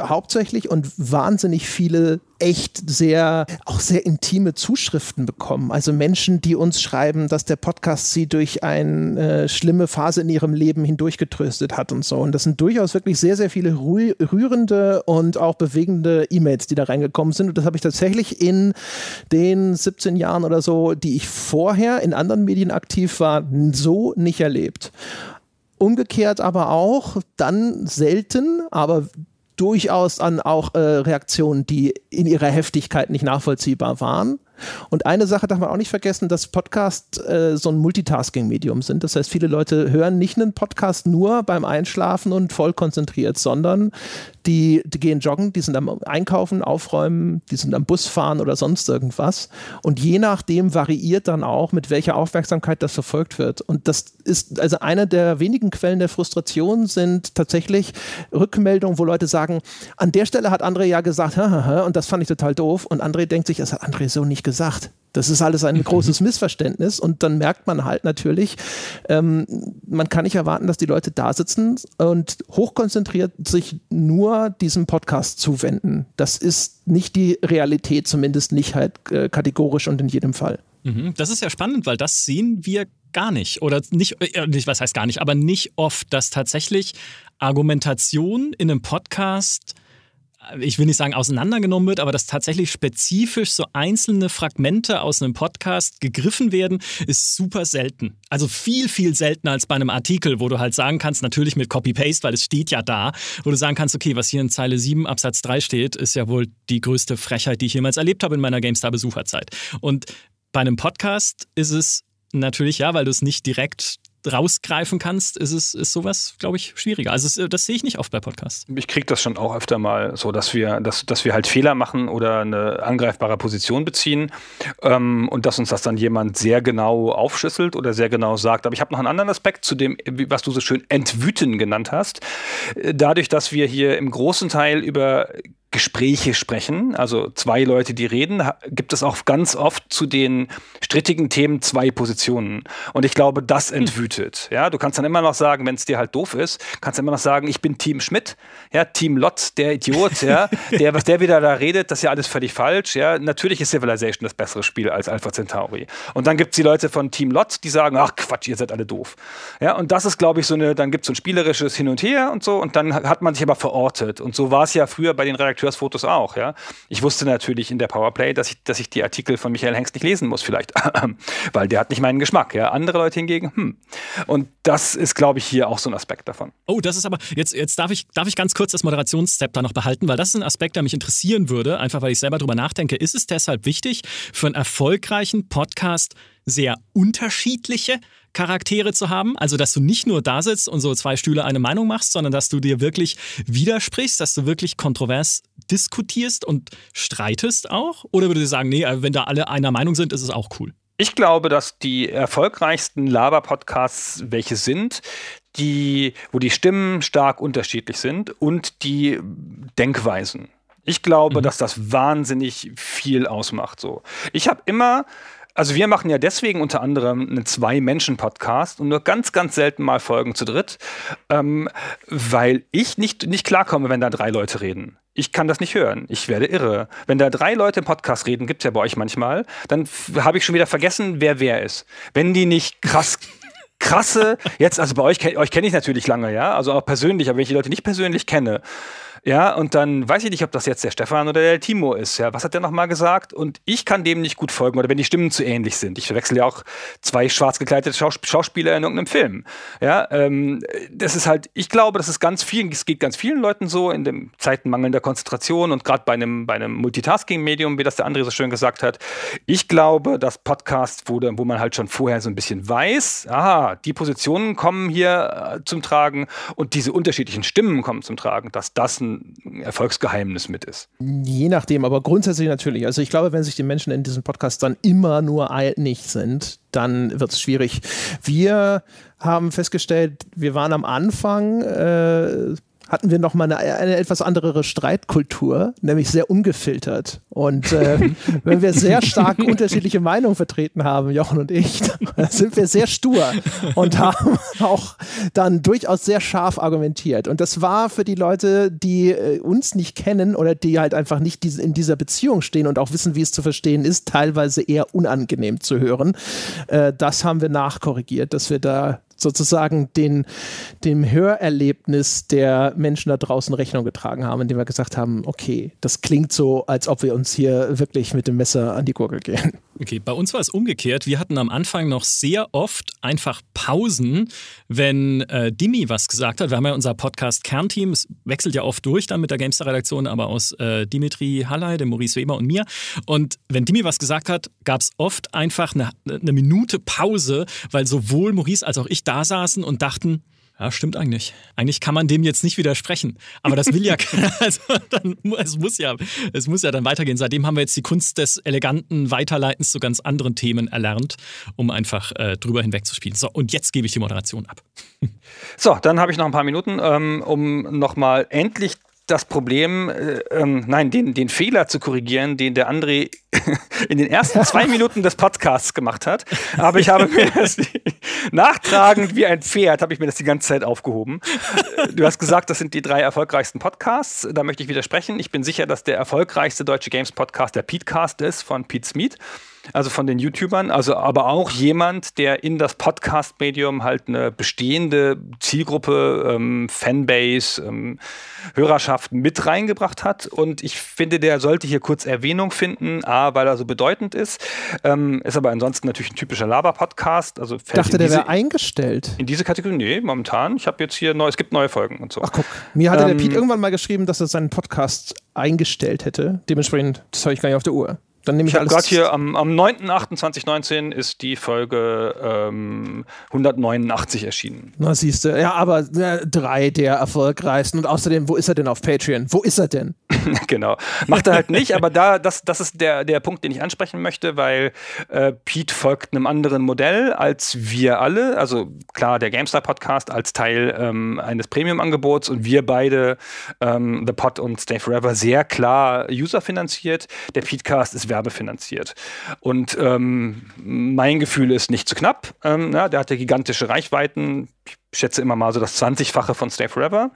hauptsächlich und wahnsinnig viele echt sehr, auch sehr intime Zuschriften bekommen. Also Menschen, die uns schreiben, dass der Podcast sie durch eine äh, schlimme Phase in ihrem Leben hindurchgetröstet hat und so. Und das sind durchaus wirklich sehr, sehr viele rührende und auch bewegende E-Mails, die da reingekommen sind. Und das habe ich tatsächlich in den 17 Jahren oder so, die ich vorher in anderen Medien aktiv war, so nicht erlebt. Umgekehrt aber auch dann selten, aber durchaus dann auch äh, Reaktionen, die in ihrer Heftigkeit nicht nachvollziehbar waren. Und eine Sache darf man auch nicht vergessen, dass Podcasts äh, so ein Multitasking-Medium sind. Das heißt, viele Leute hören nicht einen Podcast nur beim Einschlafen und voll konzentriert, sondern die, die gehen joggen, die sind am Einkaufen, Aufräumen, die sind am Bus fahren oder sonst irgendwas. Und je nachdem variiert dann auch, mit welcher Aufmerksamkeit das verfolgt wird. Und das ist also eine der wenigen Quellen der Frustration sind tatsächlich Rückmeldungen, wo Leute sagen, an der Stelle hat André ja gesagt, *laughs* und das fand ich total doof. Und André denkt sich, das hat André so nicht gesagt. Das ist alles ein großes Missverständnis und dann merkt man halt natürlich, ähm, man kann nicht erwarten, dass die Leute da sitzen und hochkonzentriert sich nur diesem Podcast zuwenden. Das ist nicht die Realität, zumindest nicht halt äh, kategorisch und in jedem Fall. Mhm. Das ist ja spannend, weil das sehen wir gar nicht oder nicht, äh, was heißt gar nicht, aber nicht oft, dass tatsächlich Argumentation in einem Podcast ich will nicht sagen auseinandergenommen wird, aber dass tatsächlich spezifisch so einzelne Fragmente aus einem Podcast gegriffen werden, ist super selten. Also viel, viel seltener als bei einem Artikel, wo du halt sagen kannst, natürlich mit Copy-Paste, weil es steht ja da, wo du sagen kannst, okay, was hier in Zeile 7 Absatz 3 steht, ist ja wohl die größte Frechheit, die ich jemals erlebt habe in meiner GameStar-Besucherzeit. Und bei einem Podcast ist es natürlich ja, weil du es nicht direkt rausgreifen kannst, ist es ist sowas, glaube ich, schwieriger. Also es, das sehe ich nicht oft bei Podcasts. Ich kriege das schon auch öfter mal so, dass wir, dass, dass wir halt Fehler machen oder eine angreifbare Position beziehen ähm, und dass uns das dann jemand sehr genau aufschlüsselt oder sehr genau sagt. Aber ich habe noch einen anderen Aspekt zu dem, was du so schön entwüten genannt hast. Dadurch, dass wir hier im großen Teil über Gespräche sprechen, also zwei Leute, die reden, gibt es auch ganz oft zu den strittigen Themen zwei Positionen. Und ich glaube, das hm. entwütet. Ja, du kannst dann immer noch sagen, wenn es dir halt doof ist, kannst du immer noch sagen, ich bin Team Schmidt, ja, Team Lotz, der Idiot, ja, *laughs* der, was der wieder da redet, das ist ja alles völlig falsch. Ja, natürlich ist Civilization das bessere Spiel als Alpha Centauri. Und dann gibt es die Leute von Team Lotz, die sagen, ach Quatsch, ihr seid alle doof. Ja, und das ist, glaube ich, so eine, dann gibt es so ein spielerisches Hin und Her und so, und dann hat man sich aber verortet. Und so war es ja früher bei den Redakteuren Redakteursfotos auch, ja. Ich wusste natürlich in der Powerplay, dass ich, dass ich die Artikel von Michael Hengst nicht lesen muss, vielleicht, *laughs* weil der hat nicht meinen Geschmack, ja. Andere Leute hingegen, hm. Und das ist, glaube ich, hier auch so ein Aspekt davon. Oh, das ist aber, jetzt, jetzt darf ich, darf ich ganz kurz das Moderationsstep da noch behalten, weil das ist ein Aspekt, der mich interessieren würde, einfach weil ich selber drüber nachdenke. Ist es deshalb wichtig, für einen erfolgreichen Podcast sehr unterschiedliche Charaktere zu haben. Also, dass du nicht nur da sitzt und so zwei Stühle eine Meinung machst, sondern dass du dir wirklich widersprichst, dass du wirklich kontrovers diskutierst und streitest auch? Oder würdest du sagen, nee, äh, wenn da alle einer Meinung sind, ist es auch cool? Ich glaube, dass die erfolgreichsten Laber-Podcasts welche sind, die, wo die Stimmen stark unterschiedlich sind und die Denkweisen. Ich glaube, mhm. dass das wahnsinnig viel ausmacht. So. Ich habe immer also wir machen ja deswegen unter anderem einen Zwei-Menschen-Podcast und nur ganz, ganz selten mal Folgen zu dritt, ähm, weil ich nicht, nicht klarkomme, wenn da drei Leute reden. Ich kann das nicht hören. Ich werde irre. Wenn da drei Leute im Podcast reden, gibt es ja bei euch manchmal, dann habe ich schon wieder vergessen, wer wer ist. Wenn die nicht krass krasse, jetzt, also bei euch, euch kenne ich natürlich lange, ja, also auch persönlich, aber wenn ich die Leute nicht persönlich kenne, ja, und dann weiß ich nicht, ob das jetzt der Stefan oder der Timo ist. Ja, was hat der nochmal gesagt? Und ich kann dem nicht gut folgen oder wenn die Stimmen zu ähnlich sind. Ich verwechsel ja auch zwei schwarz gekleidete Schaus Schauspieler in irgendeinem Film. Ja, ähm, das ist halt, ich glaube, das ist ganz vielen, es geht ganz vielen Leuten so in den Zeiten mangelnder Konzentration und gerade bei einem, bei einem Multitasking-Medium, wie das der André so schön gesagt hat. Ich glaube, dass Podcast, wo, wo man halt schon vorher so ein bisschen weiß, aha, die Positionen kommen hier äh, zum Tragen und diese unterschiedlichen Stimmen kommen zum Tragen, dass das ein Erfolgsgeheimnis mit ist. Je nachdem, aber grundsätzlich natürlich. Also ich glaube, wenn sich die Menschen in diesem Podcast dann immer nur einig sind, dann wird es schwierig. Wir haben festgestellt, wir waren am Anfang, äh, hatten wir nochmal eine, eine etwas andere Streitkultur, nämlich sehr ungefiltert. Und äh, *laughs* wenn wir sehr stark unterschiedliche Meinungen vertreten haben, Jochen und ich, *laughs* sind wir sehr stur und haben auch dann durchaus sehr scharf argumentiert. Und das war für die Leute, die äh, uns nicht kennen oder die halt einfach nicht diese, in dieser Beziehung stehen und auch wissen, wie es zu verstehen ist, teilweise eher unangenehm zu hören. Äh, das haben wir nachkorrigiert, dass wir da sozusagen den, dem Hörerlebnis der Menschen da draußen Rechnung getragen haben, indem wir gesagt haben, okay, das klingt so, als ob wir uns hier wirklich mit dem Messer an die Gurgel gehen. Okay, bei uns war es umgekehrt. Wir hatten am Anfang noch sehr oft einfach Pausen, wenn äh, Dimi was gesagt hat. Wir haben ja unser Podcast Kernteam, es wechselt ja oft durch dann mit der Gamestar-Redaktion, aber aus äh, Dimitri Halley, dem Maurice Weber und mir. Und wenn Dimi was gesagt hat, gab es oft einfach eine, eine Minute Pause, weil sowohl Maurice als auch ich da saßen und dachten, ja, stimmt eigentlich. Eigentlich kann man dem jetzt nicht widersprechen. Aber das will ja *laughs* keiner. Also dann, es, muss ja, es muss ja dann weitergehen. Seitdem haben wir jetzt die Kunst des eleganten Weiterleitens zu ganz anderen Themen erlernt, um einfach äh, drüber hinwegzuspielen. So, und jetzt gebe ich die Moderation ab. So, dann habe ich noch ein paar Minuten, ähm, um nochmal endlich das Problem, äh, ähm, nein, den, den Fehler zu korrigieren, den der André *laughs* in den ersten zwei *laughs* Minuten des Podcasts gemacht hat. Aber ich habe mir das *laughs* nachtragend wie ein Pferd, habe ich mir das die ganze Zeit aufgehoben. Du hast gesagt, das sind die drei erfolgreichsten Podcasts. Da möchte ich widersprechen. Ich bin sicher, dass der erfolgreichste deutsche Games Podcast der Petecast ist von Pete Smith also von den YouTubern, also aber auch jemand, der in das Podcast-Medium halt eine bestehende Zielgruppe, ähm, Fanbase, ähm, Hörerschaft mit reingebracht hat. Und ich finde, der sollte hier kurz Erwähnung finden, A, weil er so bedeutend ist, ähm, ist aber ansonsten natürlich ein typischer Laber-Podcast. Also ich dachte, der wäre eingestellt. In diese Kategorie? Nee, momentan. Ich habe jetzt hier neu, es gibt neue Folgen und so. Ach guck, mir hatte der ähm, Pete irgendwann mal geschrieben, dass er seinen Podcast eingestellt hätte. Dementsprechend, das habe ich gar nicht auf der Uhr. Dann nehme ich, ich alles. gerade hier am, am 9.8.2019 ist die Folge ähm, 189 erschienen. Na, siehst du. Ja, aber äh, drei der erfolgreichsten. Und außerdem, wo ist er denn auf Patreon? Wo ist er denn? *laughs* genau. Macht er halt nicht, aber da, das, das ist der, der Punkt, den ich ansprechen möchte, weil äh, Pete folgt einem anderen Modell als wir alle. Also klar, der GameStar Podcast als Teil ähm, eines Premium-Angebots und wir beide, ähm, The Pod und Stay Forever, sehr klar userfinanziert. Der Petecast ist werbefinanziert. Und ähm, mein Gefühl ist nicht zu knapp. Ähm, ja, der hatte gigantische Reichweiten. Ich schätze immer mal so das 20-fache von Stay Forever.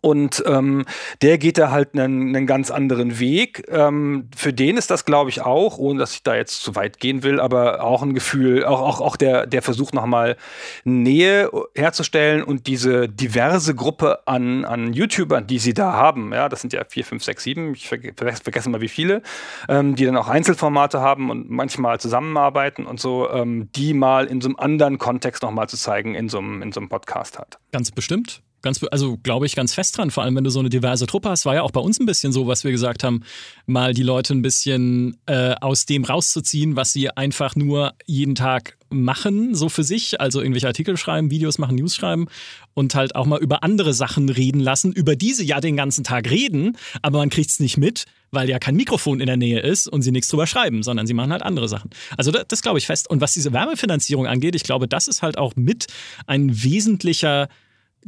Und ähm, der geht da halt einen, einen ganz anderen Weg. Ähm, für den ist das, glaube ich, auch, ohne dass ich da jetzt zu weit gehen will, aber auch ein Gefühl, auch, auch, auch der, der Versuch nochmal Nähe herzustellen und diese diverse Gruppe an, an YouTubern, die sie da haben, ja, das sind ja vier, fünf, sechs, sieben, ich ver vergesse mal wie viele, ähm, die dann auch Einzelformate haben und manchmal zusammenarbeiten und so, ähm, die mal in so einem anderen Kontext nochmal zu zeigen in so einem, in so einem Podcast hat. Ganz bestimmt. Ganz, also glaube ich ganz fest dran, vor allem wenn du so eine diverse Truppe hast, war ja auch bei uns ein bisschen so, was wir gesagt haben, mal die Leute ein bisschen äh, aus dem rauszuziehen, was sie einfach nur jeden Tag machen, so für sich, also irgendwelche Artikel schreiben, Videos machen, News schreiben und halt auch mal über andere Sachen reden lassen, über die sie ja den ganzen Tag reden, aber man kriegt es nicht mit, weil ja kein Mikrofon in der Nähe ist und sie nichts drüber schreiben, sondern sie machen halt andere Sachen. Also das, das glaube ich fest. Und was diese Wärmefinanzierung angeht, ich glaube, das ist halt auch mit ein wesentlicher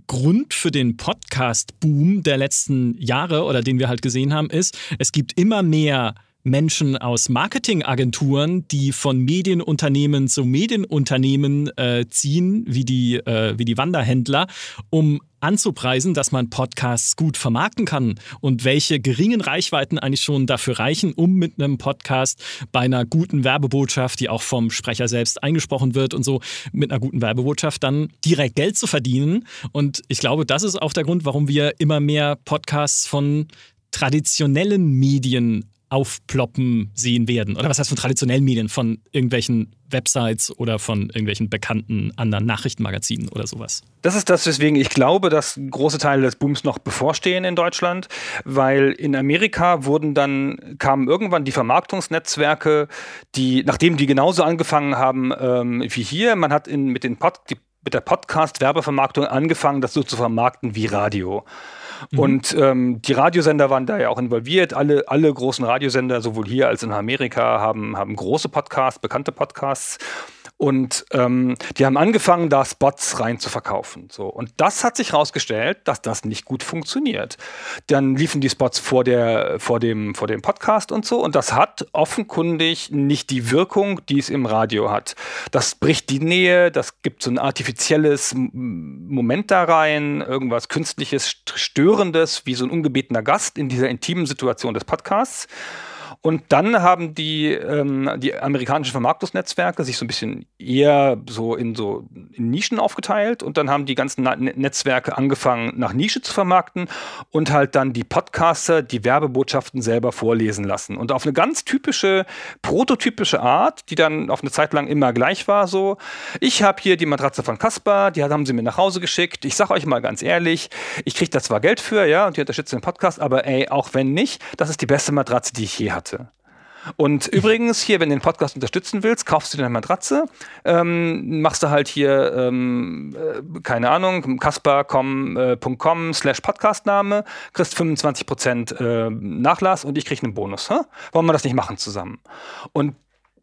Grund für den Podcast-Boom der letzten Jahre oder den wir halt gesehen haben, ist, es gibt immer mehr Menschen aus Marketingagenturen, die von Medienunternehmen zu Medienunternehmen äh, ziehen, wie die, äh, wie die Wanderhändler, um anzupreisen, dass man Podcasts gut vermarkten kann und welche geringen Reichweiten eigentlich schon dafür reichen, um mit einem Podcast bei einer guten Werbebotschaft, die auch vom Sprecher selbst eingesprochen wird und so, mit einer guten Werbebotschaft dann direkt Geld zu verdienen. Und ich glaube, das ist auch der Grund, warum wir immer mehr Podcasts von traditionellen Medien aufploppen sehen werden. Oder was heißt von traditionellen Medien, von irgendwelchen Websites oder von irgendwelchen bekannten anderen Nachrichtenmagazinen oder sowas. Das ist das, weswegen ich glaube, dass große Teile des Booms noch bevorstehen in Deutschland, weil in Amerika wurden dann, kamen irgendwann die Vermarktungsnetzwerke, die, nachdem die genauso angefangen haben ähm, wie hier, man hat in, mit, den Pod, die, mit der Podcast-Werbevermarktung angefangen, das so zu vermarkten wie Radio. Mhm. Und ähm, die Radiosender waren da ja auch involviert. Alle, alle großen Radiosender, sowohl hier als in Amerika, haben, haben große Podcasts, bekannte Podcasts. Und ähm, die haben angefangen, da Spots rein zu verkaufen. So. Und das hat sich herausgestellt, dass das nicht gut funktioniert. Dann liefen die Spots vor, der, vor, dem, vor dem Podcast und so. Und das hat offenkundig nicht die Wirkung, die es im Radio hat. Das bricht die Nähe, das gibt so ein artifizielles Moment da rein, irgendwas Künstliches, Störendes, wie so ein ungebetener Gast in dieser intimen Situation des Podcasts. Und dann haben die, ähm, die amerikanischen Vermarktungsnetzwerke sich so ein bisschen eher so in so in Nischen aufgeteilt und dann haben die ganzen Netzwerke angefangen, nach Nische zu vermarkten und halt dann die Podcaster die Werbebotschaften selber vorlesen lassen. Und auf eine ganz typische, prototypische Art, die dann auf eine Zeit lang immer gleich war, so, ich habe hier die Matratze von Kaspar, die haben sie mir nach Hause geschickt. Ich sage euch mal ganz ehrlich, ich kriege da zwar Geld für, ja, und die unterstützen den Podcast, aber ey, auch wenn nicht, das ist die beste Matratze, die ich je hatte. Und übrigens, hier, wenn du den Podcast unterstützen willst, kaufst du dir eine Matratze, ähm, machst du halt hier, ähm, äh, keine Ahnung, kasper.com äh, slash Podcastname, kriegst 25% äh, Nachlass und ich krieg einen Bonus. Hä? Wollen wir das nicht machen zusammen? Und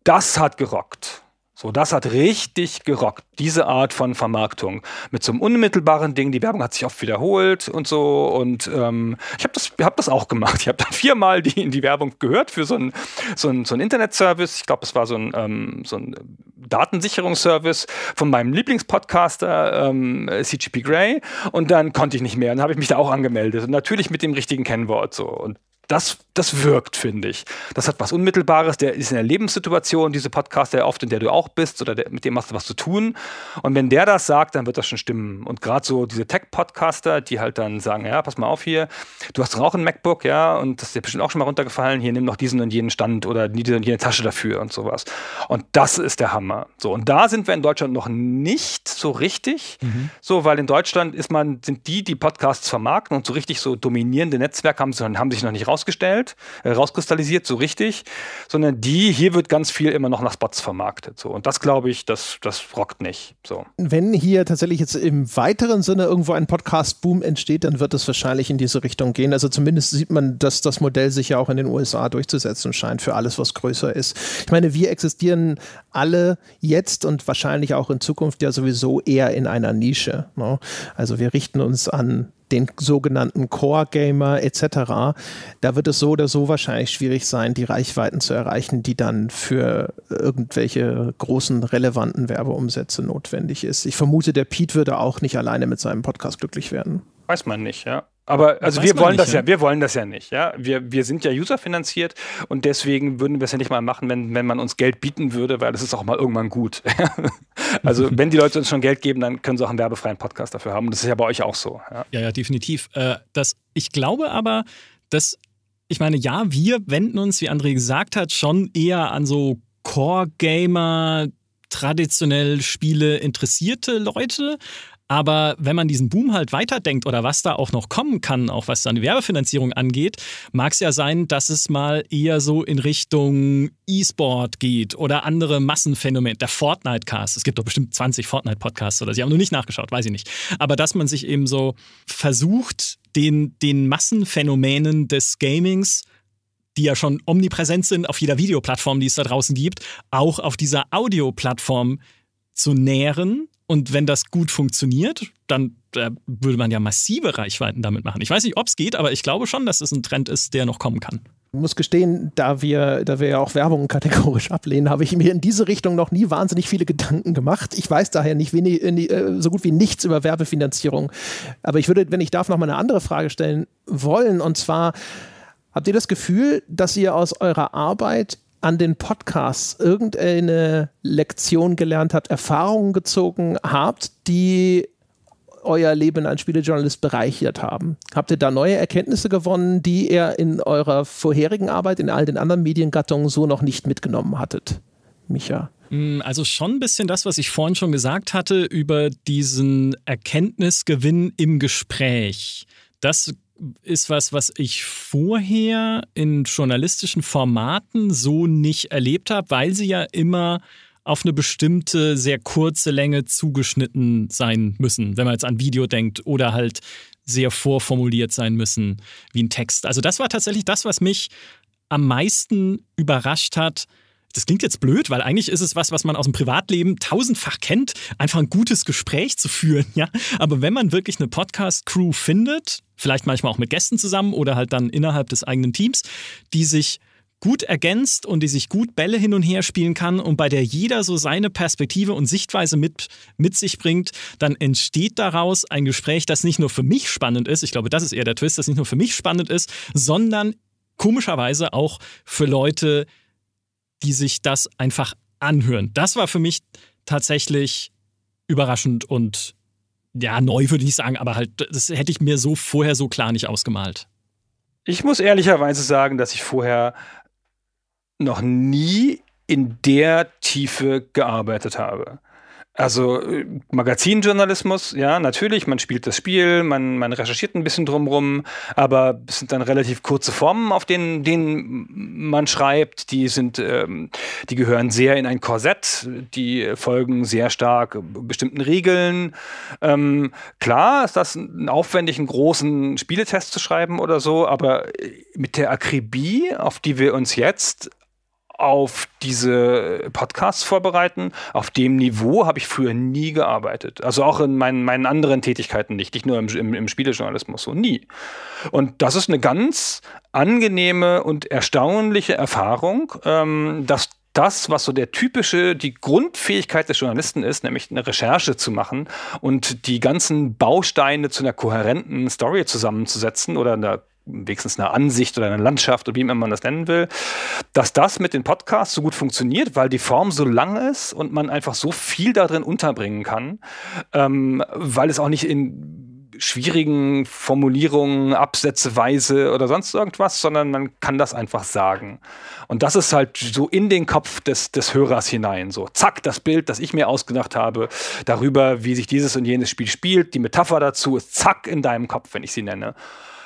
das hat gerockt. So, das hat richtig gerockt, diese Art von Vermarktung. Mit so einem unmittelbaren Ding, die Werbung hat sich oft wiederholt und so. Und ähm, ich habe das, hab das auch gemacht. Ich habe dann *laughs* viermal die, in die Werbung gehört für so einen so ein, so ein Internetservice. Ich glaube, es war so ein, ähm, so ein Datensicherungsservice von meinem Lieblingspodcaster ähm, CGP Grey. Und dann konnte ich nicht mehr. Und dann habe ich mich da auch angemeldet. Und natürlich mit dem richtigen Kennwort so. Und das, das wirkt, finde ich. Das hat was Unmittelbares, der ist in der Lebenssituation, diese Podcaster oft, in der du auch bist oder der, mit dem hast du was zu tun. Und wenn der das sagt, dann wird das schon stimmen. Und gerade so diese Tech-Podcaster, die halt dann sagen, ja, pass mal auf hier, du hast auch ein MacBook, ja, und das ist dir bestimmt auch schon mal runtergefallen, hier nimm noch diesen und jenen Stand oder diese und jene Tasche dafür und sowas. Und das ist der Hammer. So, und da sind wir in Deutschland noch nicht so richtig, mhm. so, weil in Deutschland ist man, sind die, die Podcasts vermarkten und so richtig so dominierende Netzwerke haben, haben sich noch nicht raus rausgestellt, äh, rauskristallisiert, so richtig, sondern die, hier wird ganz viel immer noch nach Spots vermarktet. So. Und das glaube ich, das, das rockt nicht. So. Wenn hier tatsächlich jetzt im weiteren Sinne irgendwo ein Podcast-Boom entsteht, dann wird es wahrscheinlich in diese Richtung gehen. Also zumindest sieht man, dass das Modell sich ja auch in den USA durchzusetzen scheint für alles, was größer ist. Ich meine, wir existieren alle jetzt und wahrscheinlich auch in Zukunft ja sowieso eher in einer Nische. Ne? Also wir richten uns an den sogenannten Core-Gamer etc., da wird es so oder so wahrscheinlich schwierig sein, die Reichweiten zu erreichen, die dann für irgendwelche großen relevanten Werbeumsätze notwendig ist. Ich vermute, der Pete würde auch nicht alleine mit seinem Podcast glücklich werden. Weiß man nicht, ja. Aber also wir wollen nicht, das ja, ja, wir wollen das ja nicht, ja. Wir, wir sind ja userfinanziert und deswegen würden wir es ja nicht mal machen, wenn, wenn man uns Geld bieten würde, weil das ist auch mal irgendwann gut. *laughs* also wenn die Leute uns schon Geld geben, dann können sie auch einen werbefreien Podcast dafür haben. Und das ist ja bei euch auch so. Ja, ja, ja definitiv. Äh, das, ich glaube aber, dass, ich meine, ja, wir wenden uns, wie André gesagt hat, schon eher an so Core-Gamer, traditionell Spiele interessierte Leute. Aber wenn man diesen Boom halt weiterdenkt oder was da auch noch kommen kann, auch was dann die Werbefinanzierung angeht, mag es ja sein, dass es mal eher so in Richtung E-Sport geht oder andere Massenphänomene. Der Fortnite-Cast. Es gibt doch bestimmt 20 Fortnite-Podcasts oder sie haben nur nicht nachgeschaut, weiß ich nicht. Aber dass man sich eben so versucht, den, den Massenphänomenen des Gamings die ja schon omnipräsent sind auf jeder Videoplattform, die es da draußen gibt, auch auf dieser Audioplattform zu nähren und wenn das gut funktioniert, dann äh, würde man ja massive Reichweiten damit machen. Ich weiß nicht, ob es geht, aber ich glaube schon, dass es ein Trend ist, der noch kommen kann. Ich muss gestehen, da wir, da wir ja auch Werbung kategorisch ablehnen, habe ich mir in diese Richtung noch nie wahnsinnig viele Gedanken gemacht. Ich weiß daher nicht wenig, äh, so gut wie nichts über Werbefinanzierung. Aber ich würde, wenn ich darf, noch mal eine andere Frage stellen wollen. Und zwar, habt ihr das Gefühl, dass ihr aus eurer Arbeit an den Podcasts irgendeine Lektion gelernt habt, Erfahrungen gezogen habt, die euer Leben als Spielejournalist bereichert haben? Habt ihr da neue Erkenntnisse gewonnen, die ihr in eurer vorherigen Arbeit in all den anderen Mediengattungen so noch nicht mitgenommen hattet? Micha. Mm, also schon ein bisschen das, was ich vorhin schon gesagt hatte über diesen Erkenntnisgewinn im Gespräch. Das ist was, was ich vorher in journalistischen Formaten so nicht erlebt habe, weil sie ja immer auf eine bestimmte, sehr kurze Länge zugeschnitten sein müssen, wenn man jetzt an Video denkt oder halt sehr vorformuliert sein müssen wie ein Text. Also das war tatsächlich das, was mich am meisten überrascht hat, das klingt jetzt blöd, weil eigentlich ist es was, was man aus dem Privatleben tausendfach kennt, einfach ein gutes Gespräch zu führen, *laughs* ja. Aber wenn man wirklich eine Podcast-Crew findet, vielleicht manchmal auch mit Gästen zusammen oder halt dann innerhalb des eigenen Teams, die sich gut ergänzt und die sich gut Bälle hin und her spielen kann und bei der jeder so seine Perspektive und Sichtweise mit, mit sich bringt, dann entsteht daraus ein Gespräch, das nicht nur für mich spannend ist, ich glaube, das ist eher der Twist, das nicht nur für mich spannend ist, sondern komischerweise auch für Leute, die sich das einfach anhören. Das war für mich tatsächlich überraschend und ja, neu würde ich sagen, aber halt, das hätte ich mir so vorher so klar nicht ausgemalt. Ich muss ehrlicherweise sagen, dass ich vorher noch nie in der Tiefe gearbeitet habe. Also äh, Magazinjournalismus, ja, natürlich, man spielt das Spiel, man, man recherchiert ein bisschen drumrum, aber es sind dann relativ kurze Formen, auf denen, denen man schreibt. Die sind, ähm, die gehören sehr in ein Korsett, die folgen sehr stark bestimmten Regeln. Ähm, klar ist das ein aufwendig, einen großen Spieletest zu schreiben oder so, aber mit der Akribie, auf die wir uns jetzt auf diese Podcasts vorbereiten. Auf dem Niveau habe ich früher nie gearbeitet. Also auch in meinen, meinen anderen Tätigkeiten nicht, nicht nur im, im, im Spielejournalismus, so nie. Und das ist eine ganz angenehme und erstaunliche Erfahrung, ähm, dass das, was so der typische, die Grundfähigkeit des Journalisten ist, nämlich eine Recherche zu machen und die ganzen Bausteine zu einer kohärenten Story zusammenzusetzen oder einer wenigstens eine Ansicht oder eine Landschaft oder wie immer man das nennen will, dass das mit den Podcasts so gut funktioniert, weil die Form so lang ist und man einfach so viel darin unterbringen kann, ähm, weil es auch nicht in schwierigen Formulierungen, Absätzeweise oder sonst irgendwas, sondern man kann das einfach sagen. Und das ist halt so in den Kopf des, des Hörers hinein. So, zack, das Bild, das ich mir ausgedacht habe, darüber, wie sich dieses und jenes Spiel spielt, die Metapher dazu ist zack in deinem Kopf, wenn ich sie nenne.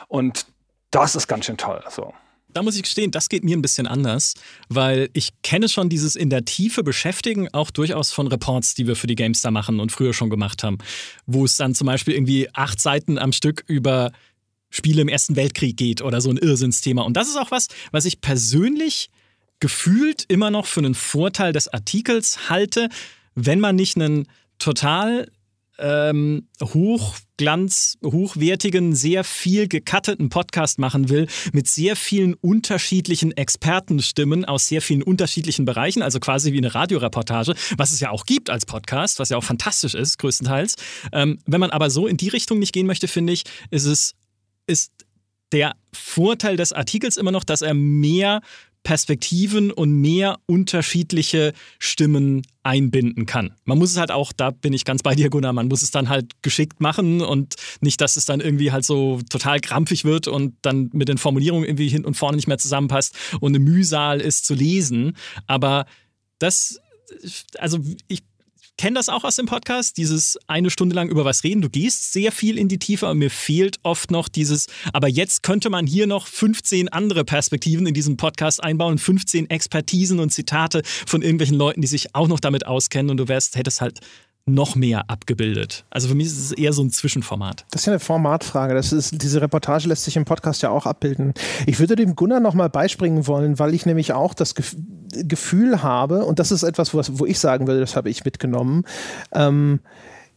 Und das ist ganz schön toll. So. Da muss ich gestehen, das geht mir ein bisschen anders, weil ich kenne schon dieses in der Tiefe beschäftigen, auch durchaus von Reports, die wir für die Gamestar machen und früher schon gemacht haben, wo es dann zum Beispiel irgendwie acht Seiten am Stück über Spiele im Ersten Weltkrieg geht oder so ein Irrsinnsthema. Und das ist auch was, was ich persönlich gefühlt immer noch für einen Vorteil des Artikels halte, wenn man nicht einen total ähm, Hochglanz, hochwertigen, sehr viel gecutteten Podcast machen will, mit sehr vielen unterschiedlichen Expertenstimmen aus sehr vielen unterschiedlichen Bereichen, also quasi wie eine Radioreportage, was es ja auch gibt als Podcast, was ja auch fantastisch ist, größtenteils. Ähm, wenn man aber so in die Richtung nicht gehen möchte, finde ich, ist es, ist der Vorteil des Artikels immer noch, dass er mehr Perspektiven und mehr unterschiedliche Stimmen einbinden kann. Man muss es halt auch, da bin ich ganz bei dir, Gunnar, man muss es dann halt geschickt machen und nicht, dass es dann irgendwie halt so total krampfig wird und dann mit den Formulierungen irgendwie hin und vorne nicht mehr zusammenpasst und eine Mühsal ist zu lesen. Aber das, also ich kenne das auch aus dem Podcast, dieses eine Stunde lang über was reden. Du gehst sehr viel in die Tiefe, aber mir fehlt oft noch dieses, aber jetzt könnte man hier noch 15 andere Perspektiven in diesem Podcast einbauen, 15 Expertisen und Zitate von irgendwelchen Leuten, die sich auch noch damit auskennen und du wärst, hättest halt noch mehr abgebildet. Also für mich ist es eher so ein Zwischenformat. Das ist ja eine Formatfrage. Das ist, diese Reportage lässt sich im Podcast ja auch abbilden. Ich würde dem Gunnar nochmal beispringen wollen, weil ich nämlich auch das Gefühl habe, und das ist etwas, wo ich sagen würde, das habe ich mitgenommen, ähm,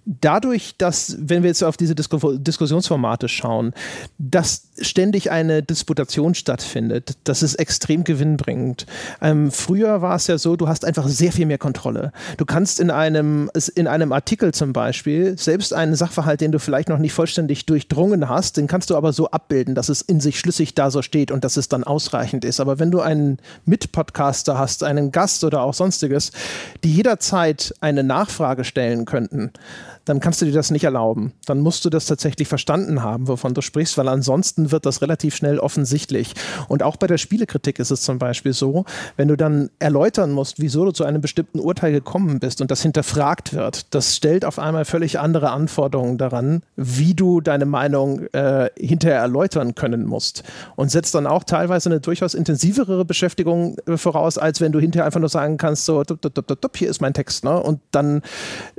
dadurch, dass, wenn wir jetzt auf diese Disku Diskussionsformate schauen, dass ständig eine Disputation stattfindet, das ist extrem gewinnbringend. Ähm, früher war es ja so, du hast einfach sehr viel mehr Kontrolle. Du kannst in einem, in einem Artikel zum Beispiel selbst einen Sachverhalt, den du vielleicht noch nicht vollständig durchdrungen hast, den kannst du aber so abbilden, dass es in sich schlüssig da so steht und dass es dann ausreichend ist. Aber wenn du einen Mitpodcaster hast, einen Gast oder auch sonstiges, die jederzeit eine Nachfrage stellen könnten, dann kannst du dir das nicht erlauben. Dann musst du das tatsächlich verstanden haben, wovon du sprichst, weil ansonsten wird das relativ schnell offensichtlich. Und auch bei der Spielekritik ist es zum Beispiel so, wenn du dann erläutern musst, wieso du zu einem bestimmten Urteil gekommen bist und das hinterfragt wird, das stellt auf einmal völlig andere Anforderungen daran, wie du deine Meinung äh, hinterher erläutern können musst. Und setzt dann auch teilweise eine durchaus intensivere Beschäftigung äh, voraus, als wenn du hinterher einfach nur sagen kannst, so, hier ist mein Text. Ne? Und dann,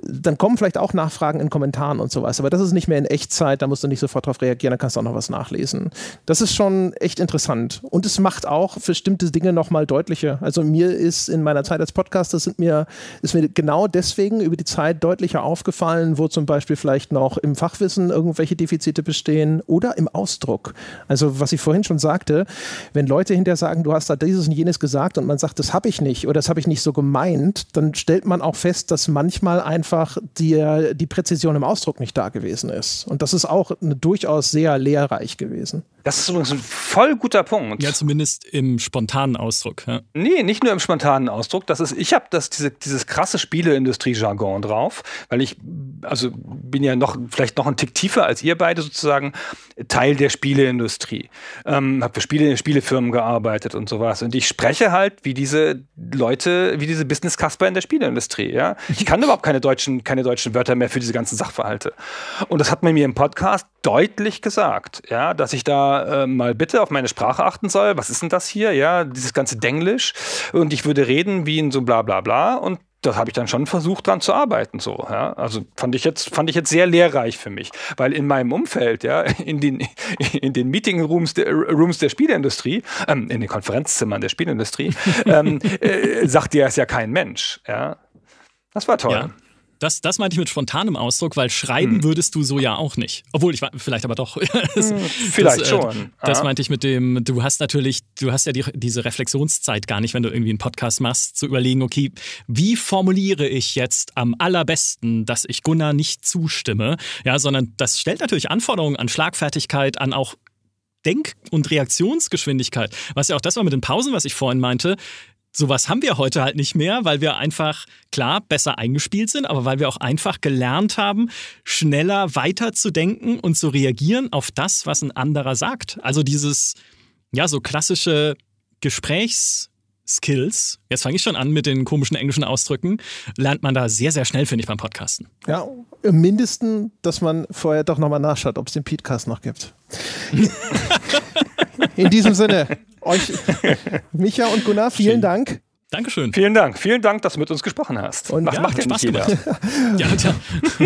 dann kommen vielleicht auch nach nachfragen in Kommentaren und sowas. Aber das ist nicht mehr in Echtzeit, da musst du nicht sofort drauf reagieren, da kannst du auch noch was nachlesen. Das ist schon echt interessant. Und es macht auch bestimmte Dinge nochmal deutlicher. Also mir ist in meiner Zeit als Podcaster sind mir, ist mir genau deswegen über die Zeit deutlicher aufgefallen, wo zum Beispiel vielleicht noch im Fachwissen irgendwelche Defizite bestehen oder im Ausdruck. Also was ich vorhin schon sagte, wenn Leute hinterher sagen, du hast da dieses und jenes gesagt und man sagt, das habe ich nicht oder das habe ich nicht so gemeint, dann stellt man auch fest, dass manchmal einfach die, die Präzision im Ausdruck nicht da gewesen ist. Und das ist auch eine, durchaus sehr lehrreich gewesen. Das ist übrigens ein voll guter Punkt. Ja, zumindest im spontanen Ausdruck. Ja. Nee, nicht nur im spontanen Ausdruck. Das ist, ich habe das diese, dieses krasse Spieleindustrie-Jargon drauf, weil ich also bin ja noch vielleicht noch ein Tick tiefer als ihr beide sozusagen Teil der Spieleindustrie. Ähm, habe für Spiele, Spielefirmen gearbeitet und sowas. Und ich spreche halt wie diese Leute, wie diese Business Casper in der Spieleindustrie. Ja, ich kann überhaupt keine deutschen, keine deutschen Wörter mehr für diese ganzen Sachverhalte. Und das hat man mir im Podcast deutlich gesagt, ja, dass ich da äh, mal bitte auf meine Sprache achten soll. Was ist denn das hier? Ja, dieses ganze Denglisch. Und ich würde reden wie in so bla bla bla. Und das habe ich dann schon versucht, dran zu arbeiten. So, ja. Also fand ich jetzt, fand ich jetzt sehr lehrreich für mich. Weil in meinem Umfeld, ja, in den, in den Meeting Rooms der, Rooms der Spielindustrie, ähm, in den Konferenzzimmern der Spielindustrie, *laughs* ähm, äh, sagt dir es ja kein Mensch. Ja. Das war toll. Ja. Das, das meinte ich mit spontanem Ausdruck, weil schreiben hm. würdest du so ja auch nicht. Obwohl, ich vielleicht aber doch. *laughs* das, hm, vielleicht das, äh, schon. Das meinte ich mit dem, du hast natürlich, du hast ja die, diese Reflexionszeit gar nicht, wenn du irgendwie einen Podcast machst, zu überlegen, okay, wie formuliere ich jetzt am allerbesten, dass ich Gunnar nicht zustimme? Ja, sondern das stellt natürlich Anforderungen an Schlagfertigkeit, an auch Denk- und Reaktionsgeschwindigkeit. Was ja auch das war mit den Pausen, was ich vorhin meinte sowas haben wir heute halt nicht mehr, weil wir einfach, klar, besser eingespielt sind, aber weil wir auch einfach gelernt haben, schneller weiterzudenken und zu reagieren auf das, was ein anderer sagt. Also dieses, ja, so klassische Gesprächsskills, jetzt fange ich schon an mit den komischen englischen Ausdrücken, lernt man da sehr, sehr schnell, finde ich, beim Podcasten. Ja, im Mindesten, dass man vorher doch nochmal nachschaut, ob es den Podcast noch gibt. *laughs* In diesem Sinne, euch, *laughs* Micha und Gunnar, vielen Schön. Dank. Dankeschön. Vielen Dank. Vielen Dank, dass du mit uns gesprochen hast. Und das ja, macht ja nicht jeder. *laughs* ja, ja.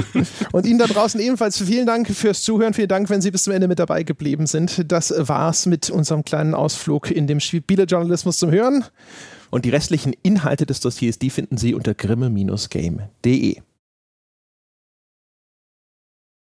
*laughs* und Ihnen da draußen ebenfalls vielen Dank fürs Zuhören. Vielen Dank, wenn Sie bis zum Ende mit dabei geblieben sind. Das war's mit unserem kleinen Ausflug in dem Spielejournalismus zum Hören. Und die restlichen Inhalte des Dossiers, die finden Sie unter grimme-game.de.